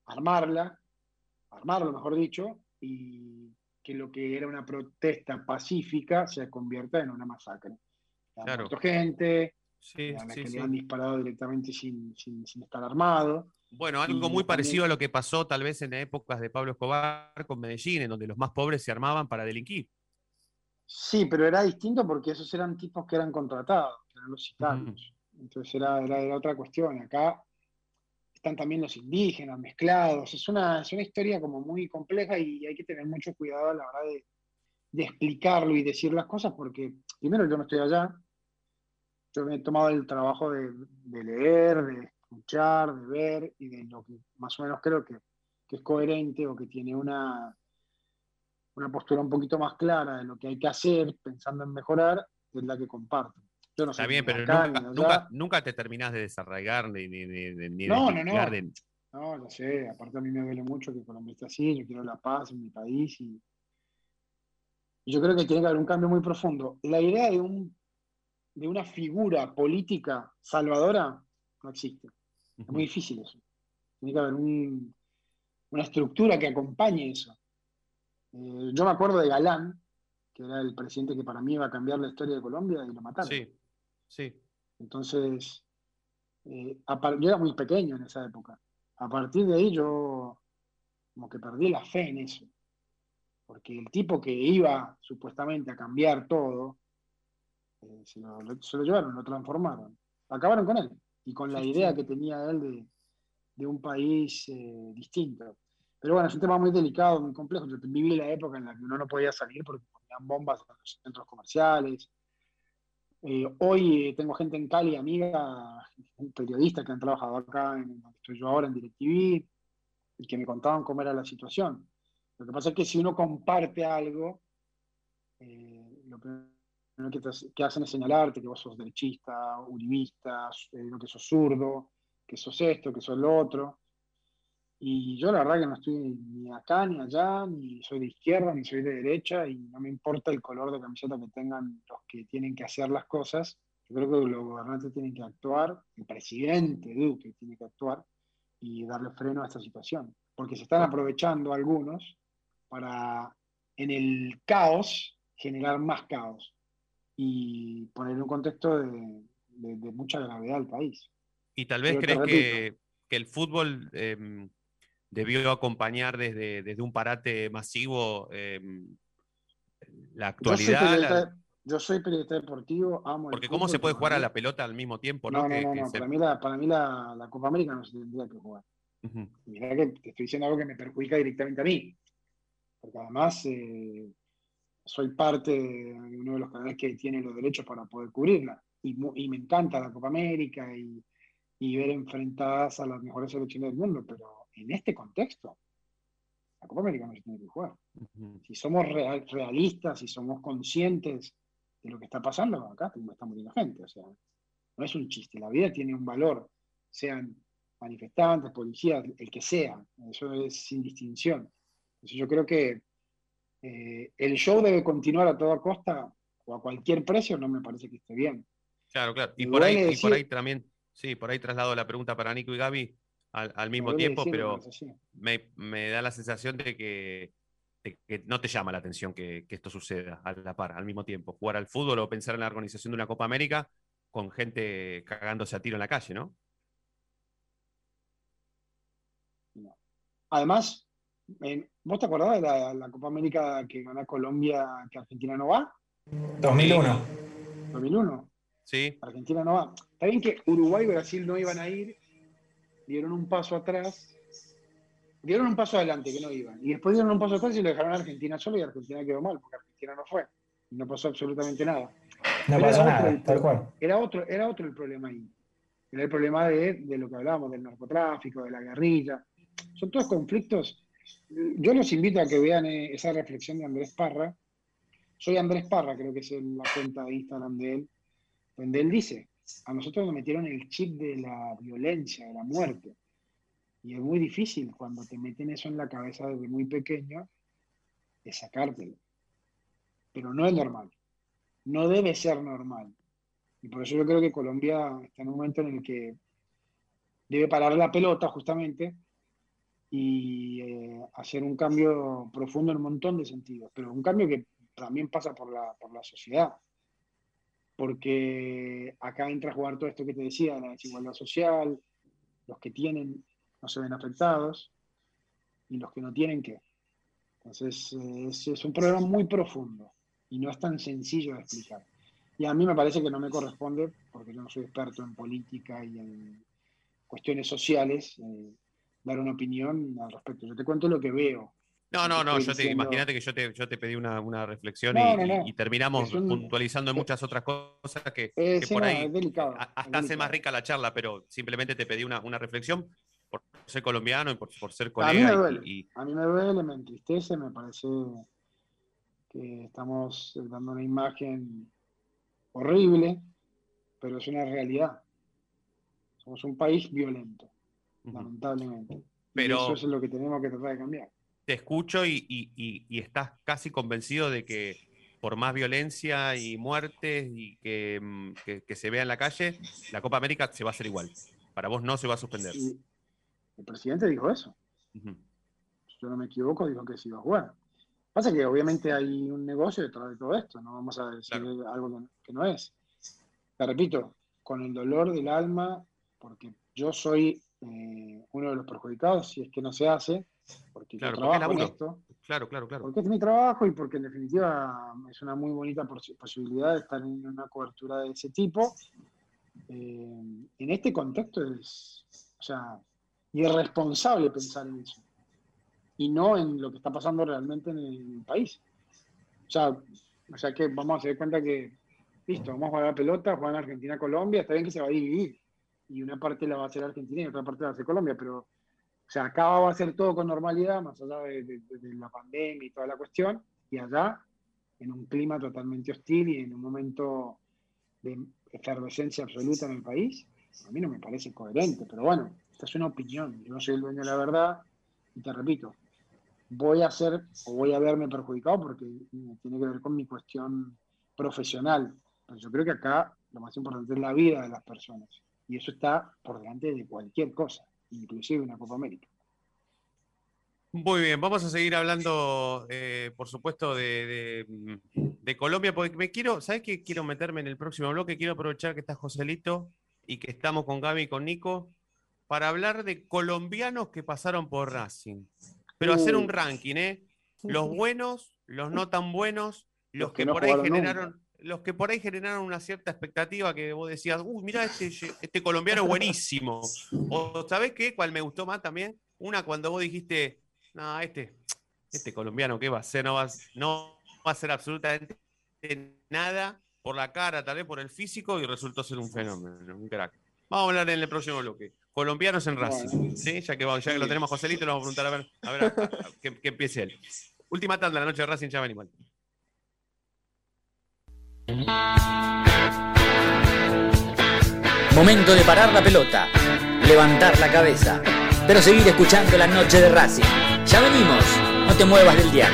armarla, armarlo mejor dicho, y que lo que era una protesta pacífica se convierta en una masacre. Han Claro. gente, Sí, a la sí, que sí. le han disparado directamente sin, sin, sin estar armado. Bueno, algo muy parecido a lo que pasó tal vez en épocas de Pablo Escobar con Medellín, en donde los más pobres se armaban para delinquir. Sí, pero era distinto porque esos eran tipos que eran contratados, que eran los sicarios. Entonces era, era, era otra cuestión. Acá están también los indígenas mezclados. Es una, es una historia como muy compleja y hay que tener mucho cuidado a la hora de, de explicarlo y decir las cosas porque, primero, yo no estoy allá. Yo me he tomado el trabajo de, de leer, de escuchar, de ver y de lo que más o menos creo que, que es coherente o que tiene una, una postura un poquito más clara de lo que hay que hacer pensando en mejorar, es la que comparto. Yo no Está bien, pero acá, nunca, te terminás de desarraigar ni, ni, ni, ni- de No, no, no. de- No, lo sé, aparte a mí me duele mucho que Colombia esté así, yo quiero la paz en mi país y, y yo creo que tiene que haber un cambio muy profundo. La idea de, un, de una figura política salvadora no existe. Es muy difícil eso. Tiene que haber un- una estructura que acompañe eso. Eh, yo me acuerdo de Galán, que era el presidente que para mí iba a cambiar la historia de Colombia y lo mataron. Sí, sí. Entonces, eh, yo era muy pequeño en esa época. A partir de ahí yo como que perdí la fe en eso. Porque el tipo que iba supuestamente a cambiar todo, eh, se, lo, se lo llevaron, lo transformaron. Acabaron con él y con la Sí, idea sí. que tenía él de, de un país eh, distinto. Pero bueno, es un tema muy delicado, muy complejo. Yo viví la época en la que uno no podía salir porque ponían bombas en los centros comerciales. Eh, hoy eh, tengo gente en Cali, amiga, periodistas que han trabajado acá en donde estoy yo ahora en DirecTV, y que me contaban cómo era la situación. Lo que pasa es que si uno comparte algo, eh, lo primero que, te que hacen es señalarte que vos sos derechista, uribista, eh, que sos zurdo, que sos esto, que sos lo otro. Y yo la verdad que no estoy ni acá, ni allá, ni soy de izquierda, ni soy de derecha, y no me importa el color de camiseta que tengan los que tienen que hacer las cosas. Yo creo que los gobernantes tienen que actuar, el presidente Duque tiene que actuar y darle freno a esta situación. Porque se están aprovechando algunos para, en el caos, generar más caos y poner un contexto de, de- de mucha gravedad al país. Y tal vez Pero crees que, que el fútbol em, debió acompañar desde, desde un parate masivo em, la Yo soy, actualidad. la- yo soy periodista deportivo, amo el porque ¿cómo fútbol, se puede jugar a la pelota al mismo tiempo? No, ¿no? no, Que- no, que no, se- Para mí, la, para mí la, la Copa América no se tendría que jugar. Y mirá que te estoy diciendo algo que me perjudica directamente a mí. Porque además eh, soy parte de uno de los canales que tiene los derechos para poder cubrirla. Y, y me encanta la Copa América y, y ver enfrentadas a las mejores selecciones del mundo. Pero en este contexto, la Copa América no se tiene que jugar. Ujú. Si somos real- realistas, si somos conscientes de lo que está pasando, acá está muriendo gente. O sea, no es un chiste. La vida tiene un valor, sean manifestantes, policías, el que sea. Eso es sin distinción. Entonces yo creo que eh, el show debe continuar a toda costa o a cualquier precio, no me parece que esté bien. Claro, claro. Y por ahí, duele y por ahí decir- también, sí, por ahí traslado la pregunta para Nico y Gaby al, al mismo tiempo, pero me, me da la sensación de que, de que no te llama la atención que, que esto suceda a la par, al mismo tiempo. Jugar al fútbol o pensar en la organización de una Copa América con gente cagándose a tiro en la calle, ¿no? Además, ¿vos te acordás de la, la Copa América que ganó Colombia, que Argentina no va? 2001. 2001. Sí. Argentina no va. Está bien que Uruguay y Brasil no iban a ir, dieron un paso atrás dieron un paso adelante que no iban. Y después dieron un paso atrás y lo dejaron a Argentina solo y Argentina quedó mal, porque Argentina no fue. Y no pasó absolutamente nada. No pasó era nada, otro tal cual. Era otro, era otro el problema ahí. Era el problema de, de lo que hablábamos, del narcotráfico, de la guerrilla. Son todos conflictos. Yo los invito a que vean eh, esa reflexión de Andrés Parra. Soy Andrés Parra, creo que es la cuenta de Instagram de él, donde él dice, a nosotros nos metieron el chip de la violencia, de la muerte. Y es muy difícil cuando te meten eso en la cabeza desde muy pequeño, de sacártelo. Pero no es normal. No debe ser normal. Y por eso yo creo que Colombia está en un momento en el que debe parar la pelota justamente y eh, hacer un cambio profundo en un montón de sentidos, pero un cambio que también pasa por la, por la sociedad, porque acá entra a jugar todo esto que te decía, la desigualdad social, los que tienen no se ven afectados y los que no tienen qué. Entonces eh, es, es un problema muy profundo y no es tan sencillo de explicar. Y a mí me parece que no me corresponde, porque yo no soy experto en política y en cuestiones sociales, eh, dar una opinión al respecto. Yo te cuento lo que veo. No, no, no, yo te, diciendo- imagínate que yo te, yo te pedí una, una reflexión No, y, no, no. y- y terminamos un- puntualizando en muchas otras cosas que, Eh, que sí, por ahí es delicado, a- es hasta hace más rica la charla, pero simplemente te pedí una, una reflexión por ser colombiano y por, por ser A mí me colega. duele, y, a mí me duele, me entristece, me parece que estamos dando una imagen horrible, pero es una realidad. Somos un país violento, lamentablemente. Y Pero- eso es lo que tenemos que tratar de cambiar. te escucho y, y- y- y estás casi convencido de que por más violencia y muertes y que, mm, que- que se vea en la calle, la Copa América se va a hacer igual. Para vos no se va a suspender. El presidente dijo eso. Si yo no me equivoco, dijo que se iba a jugar. Pasa que obviamente hay un negocio detrás de todo esto, no vamos a decir algo que, que no es. Te repito, con el dolor del alma, porque yo soy eh, uno de los perjudicados si es que no se hace, porque Claro, yo porque trabajo en esto, Claro, claro, claro. porque es mi trabajo y porque en definitiva es una muy bonita pos- posibilidad de estar en una cobertura de ese tipo. Eh, en este contexto es, o sea, irresponsable pensar en eso y no en lo que está pasando realmente en el país. O sea, o sea que vamos a hacer cuenta que, listo, vamos a jugar a la pelota, jugar en Argentina-Colombia, está bien que se va a dividir y una parte la va a hacer Argentina y otra parte la va a hacer Colombia, pero o sea, acá va a ser todo con normalidad, más allá de, de- de la pandemia y toda la cuestión, y allá en un clima totalmente hostil y en un momento de efervescencia absoluta en el país, a mí no me parece coherente, pero bueno, esta es una opinión, yo no soy el dueño de la verdad, y te repito, voy a ser o voy a verme perjudicado porque tiene que ver con mi cuestión profesional, pero yo creo que acá lo más importante es la vida de las personas, y eso está por delante de cualquier cosa, inclusive una Copa América. Muy bien, vamos a seguir hablando, eh, por supuesto, de, de, de Colombia, porque me quiero, ¿sabes qué? Quiero meterme en el próximo bloque, quiero aprovechar que está Joselito y que estamos con Gaby y con Nico para hablar de colombianos que pasaron por Racing. Pero hacer un ranking, ¿eh? Los buenos, los no tan buenos, los, Los que, que no por ahí generaron, los que por ahí generaron una cierta expectativa que vos decías, uy, mira este, este colombiano es buenísimo. O ¿sabés qué? ¿Cuál me gustó más también? Una cuando vos dijiste, no, este, este colombiano, ¿qué va a hacer? No va, no va a hacer absolutamente nada por la cara, tal vez por el físico, y resultó ser un fenómeno, un crack. Vamos a hablar en el próximo bloque. Colombianos en Racing, ¿sí? Ya que, vamos- ya que lo tenemos Joselito, le vamos a preguntar a ver, a ver a- a- que, que empiece él. Última tanda, la noche de Racing, ya venimos. Momento de parar la pelota, levantar la cabeza, pero seguir escuchando la noche de Racing. Ya venimos, no te muevas del dial.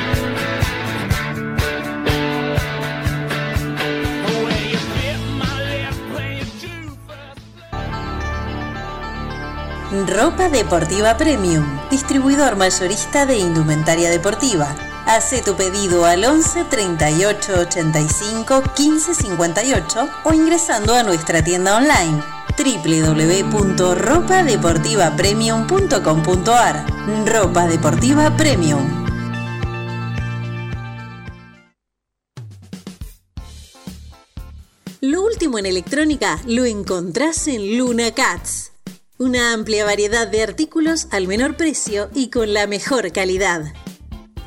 Ropa Deportiva Premium, distribuidor mayorista de indumentaria deportiva. Hace tu pedido al 11 38 85 15 58 o ingresando a nuestra tienda online www.ropadeportivapremium.com.ar Ropa Deportiva Premium. Lo último en electrónica lo encontrás en Luna Cats. Una amplia variedad de artículos al menor precio y con la mejor calidad.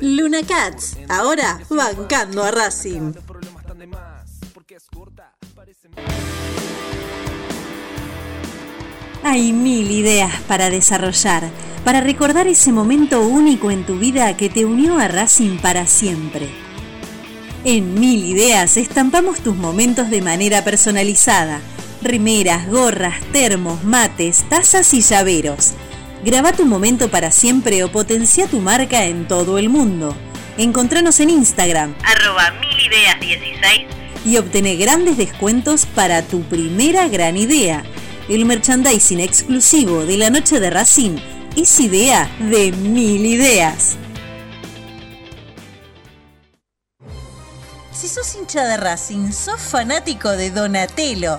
Luna Cats, ahora bancando a Racing. Hay mil ideas para desarrollar, para recordar ese momento único en tu vida que te unió a Racing para siempre. En Mil Ideas estampamos tus momentos de manera personalizada. Rimeras, gorras, termos, mates, tazas y llaveros. Graba tu momento para siempre o potencia tu marca en todo el mundo. Encontranos en Instagram Arroba milideas16 y obtené grandes descuentos para tu primera gran idea. El merchandising exclusivo de la noche de Racing es idea de mil ideas. Si sos hincha de Racing, sos fanático de Donatello.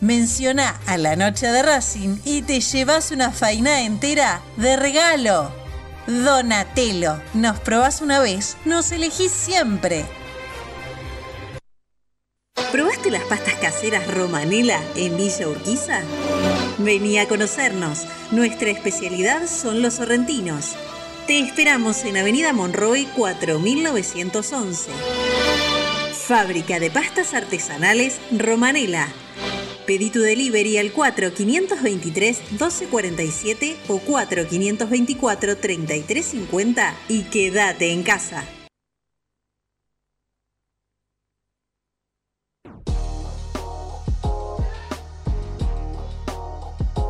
menciona a la noche de Racing y te llevas una faina entera de regalo. Donatello, nos probás una vez, nos elegís siempre. ¿Probaste las pastas caseras Romanela en Villa Urquiza? Vení a conocernos. Nuestra especialidad son los sorrentinos. Te esperamos en Avenida Monroy 4911. Fábrica de pastas artesanales Romanela. Pedí tu delivery al 4523-1247 o 4524-3350 y quédate en casa.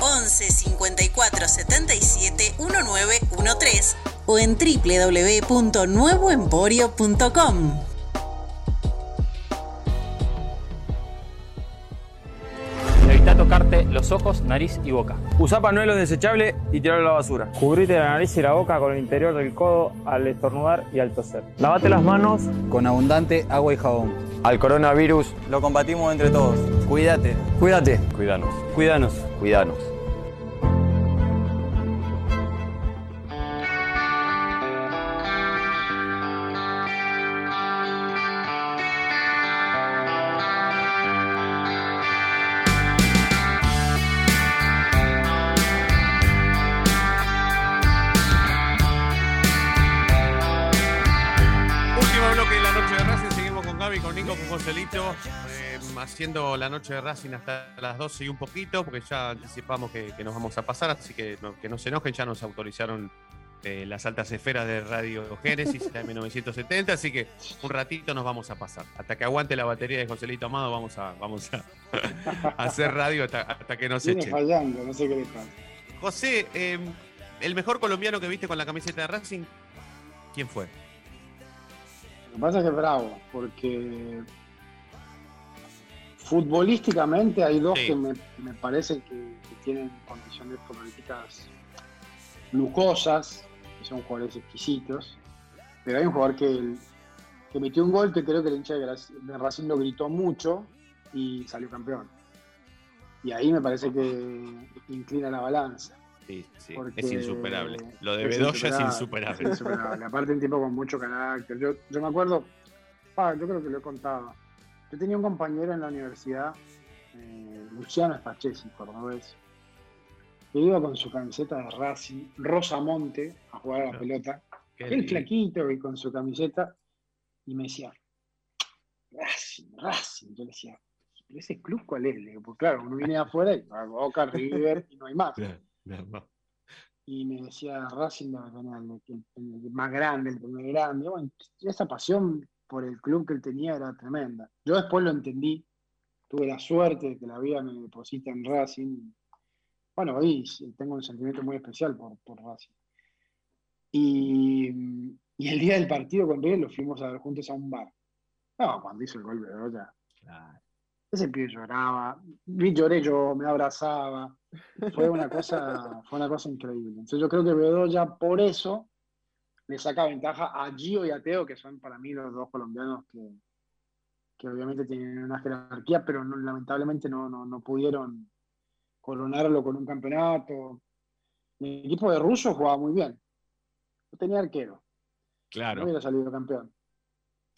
11 54 77 1913 o en www.nuevoemporio.com. Evita tocarte los ojos, nariz y boca. Usa panuelos desechables y tirarlo a la basura. Cubrite la nariz y la boca con el interior del codo al estornudar y al toser. Lavate las manos Con abundante agua y jabón. Al coronavirus lo combatimos entre todos. Cuídate. Cuídate. Cuidanos. Cuídanos. Cuidanos. Joselito, eh, haciendo la noche de Racing hasta las 12 y un poquito, porque ya anticipamos que, que nos vamos a pasar, así que no, que no se enojen, ya nos autorizaron eh, las altas esferas de Radio Génesis de 1970, así que un ratito nos vamos a pasar. Hasta que aguante la batería de Joselito Amado, vamos a, vamos a, a hacer radio hasta, hasta que nos Viene echen. fallando, no sé qué le pasa. José, eh, el mejor colombiano que viste con la camiseta de Racing, ¿quién fue? Lo que pasa es que es bravo, porque futbolísticamente hay dos Sí. que me, me parece que, que tienen condiciones futbolísticas lujosas, que son jugadores exquisitos, pero hay un jugador que, que metió un gol que creo que el hincha de, Racing lo gritó mucho y salió campeón. Y ahí me parece que inclina la balanza. Sí, sí, Porque es insuperable. Lo de Bedoya es insuperable, insuperable. es insuperable. Aparte, un tipo con mucho carácter. Yo, yo me acuerdo, ah, yo creo que lo he contado. Yo tenía un compañero en la universidad, eh, Luciano Spachesi, cordobés, que iba con su camiseta de Racing, Rosamonte, a jugar a la pelota. Lindo. flaquito y con su camiseta, y me decía, Racing, Racing. Yo le decía, ¿pero ese club cuál es? Le digo, pues claro, uno viene de afuera y a Boca, River y no hay más. Y me decía, Racing el más grande, el primer grande. Bueno, esa pasión por el club que él tenía era tremenda. Yo después lo entendí, tuve la suerte de que la vida me deposita en Racing. Bueno, sí, tengo un sentimiento muy especial por, por Racing. Y, y el día del partido con River lo fuimos a ver juntos a un bar. No, cuando hizo el gol Bedoya. Ese pibe lloraba, lloré yo, me abrazaba. Fue una cosa, fue una cosa increíble. Entonces yo creo que Bedoya por eso le saca ventaja a Gio y a Teo, que son para mí los dos colombianos que, que obviamente tienen una jerarquía, pero no- lamentablemente no, no, no pudieron coronarlo con un campeonato. El equipo de Russo jugaba muy bien. No tenía arquero. No Claro. hubiera salido campeón.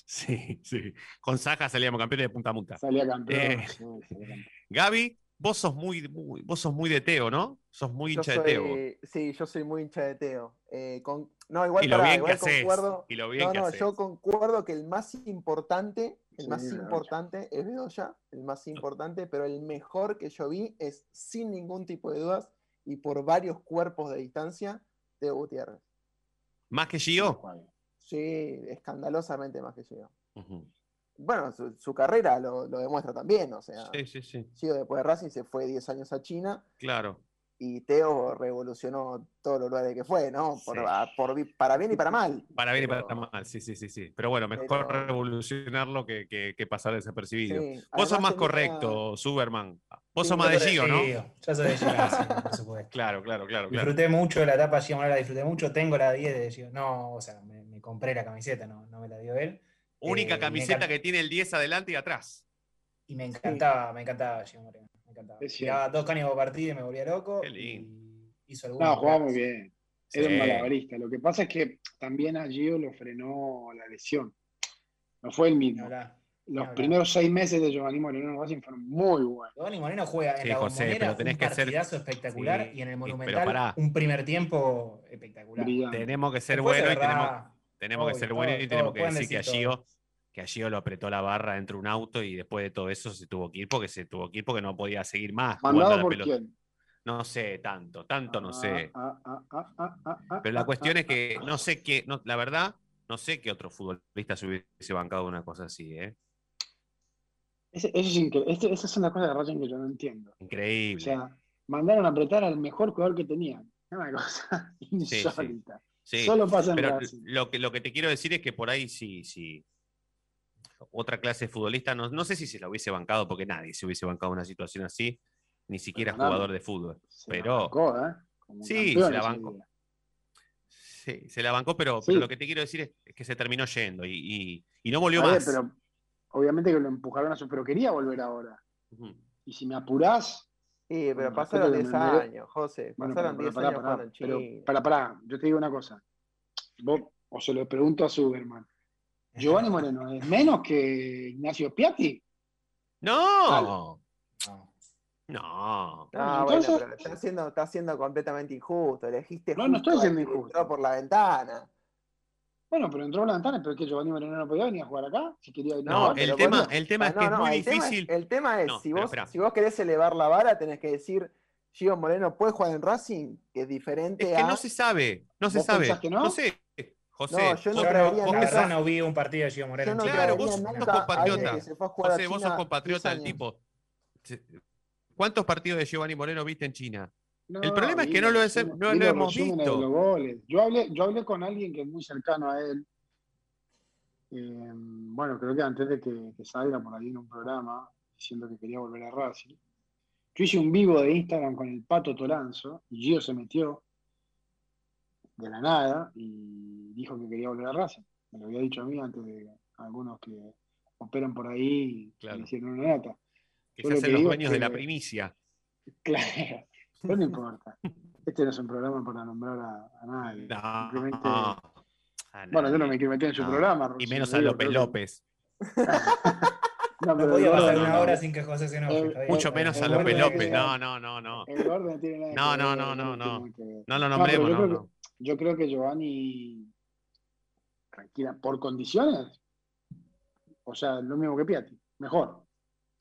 Sí, sí. Con Saja salíamos campeones de punta a punta. Salía campeón. Eh, sí, salía campeón. Gaby, vos sos muy, muy- vos sos muy de Teo, ¿no? Sos muy hincha de Teo. sí, yo soy muy hincha de Teo. Eh, con- no, igual, Y lo pará, bien que igual haces, concuerdo. y lo bien no, que no, haces. yo concuerdo que el más importante, el Sí, más importante es Bedoya, el más importante, pero el mejor que yo vi es sin ningún tipo de dudas y por varios cuerpos de distancia, Teo Gutiérrez. ¿Más que Gio? Sí, escandalosamente más que yo. Ujú. Bueno, su, su carrera lo, lo demuestra también, o sea, Sí, sí, sí. Gio después de Racing se fue 10 años a China Claro. Y Teo revolucionó todos los lugares que fue, ¿no? Por, Sí. a- por vi- para bien y para mal. Para bien y para mal, sí, sí, sí, sí. Pero bueno, mejor Pero- revolucionarlo que, que- que pasar desapercibido. Sí, Vos sos más tenía- correcto, Superman. Vos Sí, sos más de Gio, ¿no? Yo soy de Gio, por supuesto. Claro, claro, claro, claro. Disfruté mucho la etapa Gio Moreno, la disfruté mucho. Tengo la 10 de Gio. No, o sea, me, me compré la camiseta, no, no me la dio él. Única Eh, camiseta que tiene el 10 adelante y atrás. Y me encantaba, me encantaba Gio Moreno. Me encantaba. Dos caños por partido y me volvía loco. Qué lindo. y hizo algunos No, jugaba muy bien. Era Sí. un malabarista. Lo que pasa es que también a Gio lo frenó la lesión. No fue el mismo. hablar. Los hablar. primeros seis meses de Giovanni Moreno en Racing fueron muy buenos. Giovanni Moreno juega en Sí, la José, bombonera pero tenés un que ser- partidazo espectacular Sí, y en el Monumental un primer tiempo espectacular. Brillante. Tenemos que ser buenos y tenemos, tenemos que obvio, ser buenos y tenemos todo, que pueden decir que a decir Gio, todo. Que a Gio lo apretó la barra dentro de un auto y después de todo eso se tuvo que ir porque se tuvo que ir porque no podía seguir más ¿Mandado la por pelota. quién? No sé, tanto, tanto no sé. Ah, ah, ah, Pero la cuestión es que no sé qué, no, la verdad, no sé qué otro futbolista se hubiese bancado una cosa así, ¿eh? Ese- eso es increíble. Este- esas son las cosas de Racing que yo no entiendo. O Increíble. sea, mandaron a apretar al mejor jugador que tenían. Es una cosa sí. insólita. Sí, Solo pasa en pero Racing. lo que, lo que te quiero decir es que por ahí sí, sí. Otra clase de futbolista, no, no sé si se la hubiese bancado, porque nadie se hubiese bancado una situación así, ni siquiera jugador de fútbol. Se la Pero bancó, ¿eh? Como Sí, campeón se la bancó. sí, se la bancó, pero, Sí. pero lo que te quiero decir es, es que se terminó yendo y, y- y no volvió A ver, más. pero obviamente que lo empujaron a su. Pero quería volver ahora. Y si me apurás. Sí, pero Bueno, pasaron respeto 10 que me mere- años, José. Bueno, pasaron pero- 10 pero pará, años China. pará, pará, yo te digo una cosa. Vos, o se lo pregunto a Superman. Giovanni Moreno es menos que Ignacio Piatti. No, No. no. No, Entonces- bueno, pero está siendo, está siendo completamente injusto. Elegiste No, no estoy siendo que injusto. entró por la ventana. Bueno, pero entró por la ventana, pero es que Giovanni Moreno no podía venir a jugar acá. Si quería ir a No, jugar. el tema, bueno, el tema es no, que es no, muy el tema es- difícil. el tema es, No, si, vos, espera. si vos querés elevar la vara, tenés que decir, Gio Moreno puede jugar en Racing, que es diferente Es que a... no se sabe, no se ¿Vos sabe. que no? sé, José. No, yo no vos- traería no vi un partido de Gio Moreno. No. Claro, vos- sos compatriota. José, vos sos compatriota 10 del tipo. ¿Cuántos partidos de Giovanni Moreno viste en China? No, el problema es que no lo, hemos visto. los goles. Yo hablé, yo hablé con alguien que es muy cercano a él. Eh, bueno, creo que antes de que, que salga por ahí en un programa diciendo que quería volver a Racing. Yo hice un vivo de Instagram con el Pato Toranzo y Gio se metió de la nada y dijo que quería volver a Racing. Me lo había dicho a mí antes de algunos que operan por ahí y Claro. me hicieron una nota. Que se lo hacen que los dueños es de la que- primicia. Claro, pero no importa. Este no es un programa para nombrar a, a nadie. No. Simplemente- A bueno, yo no me quiero meter en su No. programa. Y menos a López que- López. No, No pero podía pasar una no. hora sin que José se enoje. Mucho menos a López López. No, no, no, no. El no tiene nada que No, no, no, no, no. que lo nombremos, no, no. Yo creo que Giovanni, tranquila, por condiciones, o sea, lo mismo que Piatti, mejor.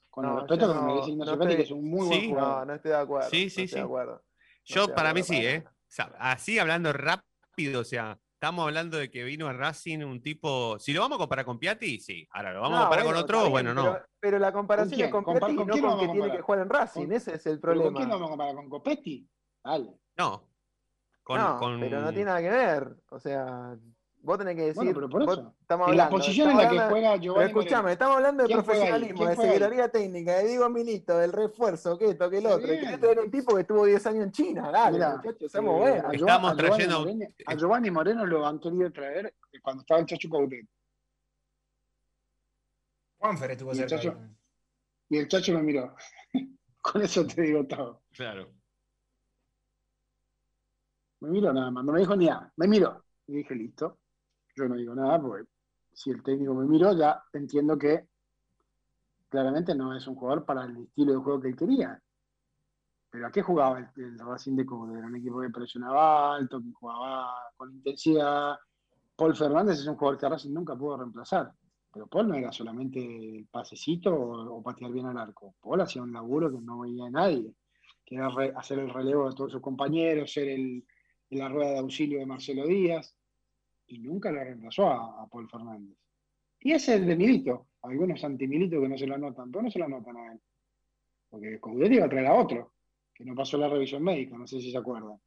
Con el No, respeto yo que no- merece Ignacio no Piatti, que es un muy buen Sí. jugador. No, no estoy de acuerdo. Sí, sí, sí. de acuerdo. Yo, para mí acuerdo sí, para ¿eh? O sea, así hablando rápido, o sea, estamos hablando de que vino a Racing un tipo. Si lo vamos a comparar con Piatti, sí. Ahora, ¿lo vamos a No, comparar bueno, con otro? bien, Bueno, no. Pero, pero la comparación es con ¿Compar- Piatti y con no con que a tiene que jugar en Racing. ¿Con- Ese es el ¿Pero con problema. quién lo vamos a comparar? ¿Con Copetti? Dale. No. Con, no, con- pero no tiene nada que ver. O sea, vos tenés que decir. Bueno, pero por eso. estamos En la hablando, posición en la que hablando- juega Pero Giovanni escuchame, Moreno. estamos hablando de profesionalismo, ¿Quién de ahí? Secretaría Técnica, de Diego Milito, del refuerzo, que esto, que el otro. Querés traer un tipo que estuvo 10 años en China. Dale, muchachos, eh, buenos. Estamos a Giovanni trayendo- Moreno- A Giovanni Moreno lo han querido traer cuando estaba el Chacho Coudet. Juanfer estuvo cerca. Y el Chacho me miró. Con eso te digo todo. Claro. Me miró nada más, no me dijo ni nada. Me miró. Y dije, listo. Yo no digo nada porque si el técnico me miró, ya entiendo que claramente no es un jugador para el estilo de juego que él quería. Pero ¿a qué jugaba el, el Racing de Córdoba? Era un equipo que presionaba alto, que jugaba con intensidad. Paul Fernández es un jugador que Racing nunca pudo reemplazar. Pero Paul no era solamente el pasecito o, patear bien al arco. Paul hacía un laburo que no veía nadie, que era hacer el relevo de todos sus compañeros, ser el, la rueda de auxilio de Marcelo Díaz, y nunca lo reemplazó a, a Paul Fernández. Y ese es el de Milito, algunos anti-Milito que no se lo anotan, pero no se lo anotan a él. Porque Coudet iba a traer a otro, que no pasó la revisión médica, no sé si se acuerdan.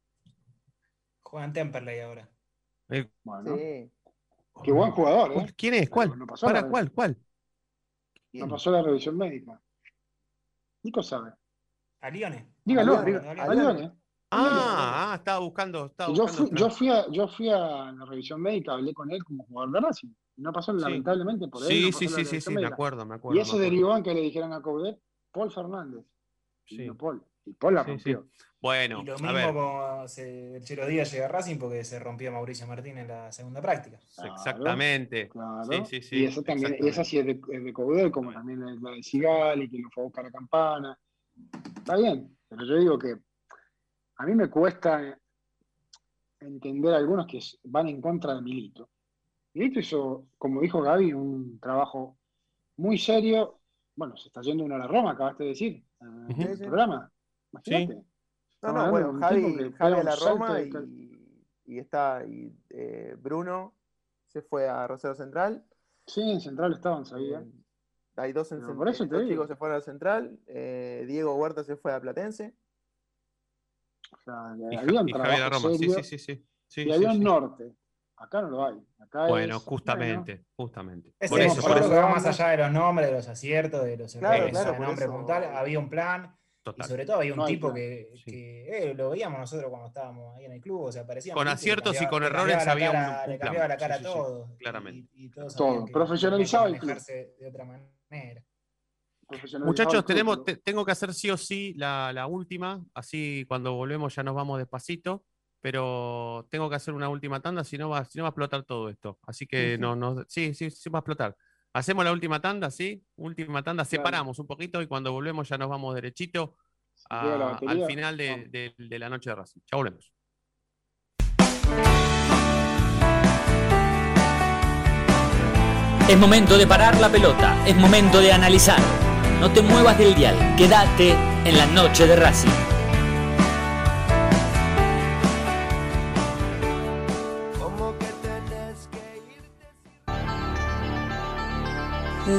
Juegan Temperley ahora. Eh, Bueno, Sí. qué buen jugador, ¿eh? ¿Quién es? ¿Cuál? No pasó ¿Para la- cuál? ¿Cuál? No pasó la revisión médica. Nico sabe. A Lione. Dígalo, Alione, dígalo. Ah, ah, estaba buscando. Estaba Yo buscando fui, yo, fui a, yo fui a la revisión médica, hablé con él como jugador de Racing. Y no pasó, Sí. lamentablemente, por él. Sí, no sí, sí, sí, sí, me acuerdo, me acuerdo. Y eso derivó en que le dijeran a Coudet, Paul Fernández. Y Sí. no Paul. Y Paul la Sí, rompió. Bueno, y lo a mismo ver, como se, el Chelo Díaz llega a Racing porque se rompió Mauricio Martín en la segunda práctica. Claro, exactamente. Claro. Sí, sí, sí. y esa también, y esa sí es de, es de Coudet, como Bueno. también es la de Sigali, que lo fue a buscar a Campana. Está bien, pero yo digo que a mí me cuesta entender a algunos que van en contra de Milito. Milito hizo, como dijo Gaby, un trabajo muy serio. Bueno, se está yendo uno a la Roma, acabaste de decir, en Ujú. el Sí, sí. programa. Imagínate. No, Estamos no, hablando bueno, Javi, a la Roma y, está, y eh, Bruno se fue a Rosario Central. Sí, en Central estaban, sabía. eh, hay dos, en Pero Cent- por eso eh, te dos digo. chicos se fueron al Central. eh, Diego Huerta se fue a Platense. O sea, Y, había un y Javier trabajo Roma, serio sí, sí, sí. Sí, y sí, había un sí. norte. Acá no lo hay. Acá Bueno, es, justamente, justamente. Es Por eso, por eso. que va más allá de los nombres, de los aciertos, de los Claro, errores, claro, de por nombre puntual. Había un plan y Total. sobre todo había un No tipo plan. que, Sí. que, eh, lo veíamos nosotros cuando estábamos ahí en el club, o sea, parecía Con un aciertos y cambiaba- con le errores había un- cara- un Le plan. cambiaba la cara a sí, todos. claramente. Y, y todos Todo, tenía el club. de otra manera. Muchachos, tenemos, te- tengo que hacer sí o sí la, la última, así cuando volvemos ya nos vamos despacito, pero tengo que hacer una última tanda, si no va, si no va a explotar todo esto. Así que Ujú. no, no, sí, sí, sí va a explotar. Hacemos la última tanda, ¿sí? Última tanda, separamos un poquito y cuando volvemos ya nos vamos derechito a- al final de, vamos. de- de la noche de Racing. Ya volvemos. Es momento de parar la pelota, es momento de analizar. No te muevas del dial, quédate en la noche de Racing.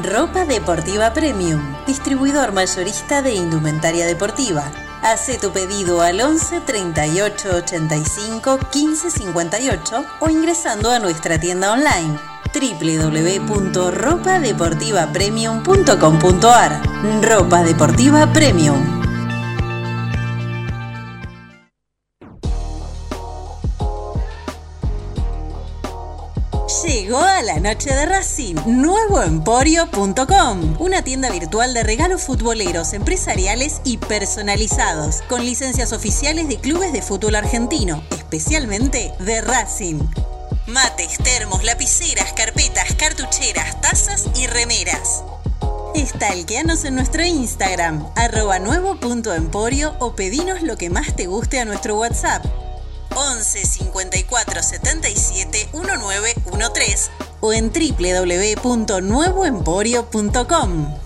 Ropa Deportiva Premium, distribuidor mayorista de indumentaria deportiva. Hace tu pedido al 11 38 85 15 58 o ingresando a nuestra tienda online www.ropadeportivapremium.com.ar Ropa Deportiva Premium. Llegó a la noche de Racing, nuevoemporio.com, una tienda virtual de regalos futboleros, empresariales y personalizados, con licencias oficiales de clubes de fútbol argentino, especialmente de Racing. Mates, termos, lapiceras, carpetas, cartucheras, tazas y remeras. Stalkeanos en nuestro Instagram, arroba nuevo.emporio o pedinos lo que más te guste a nuestro WhatsApp. 11 54 77 1913 o en www.nuevoemporio.com.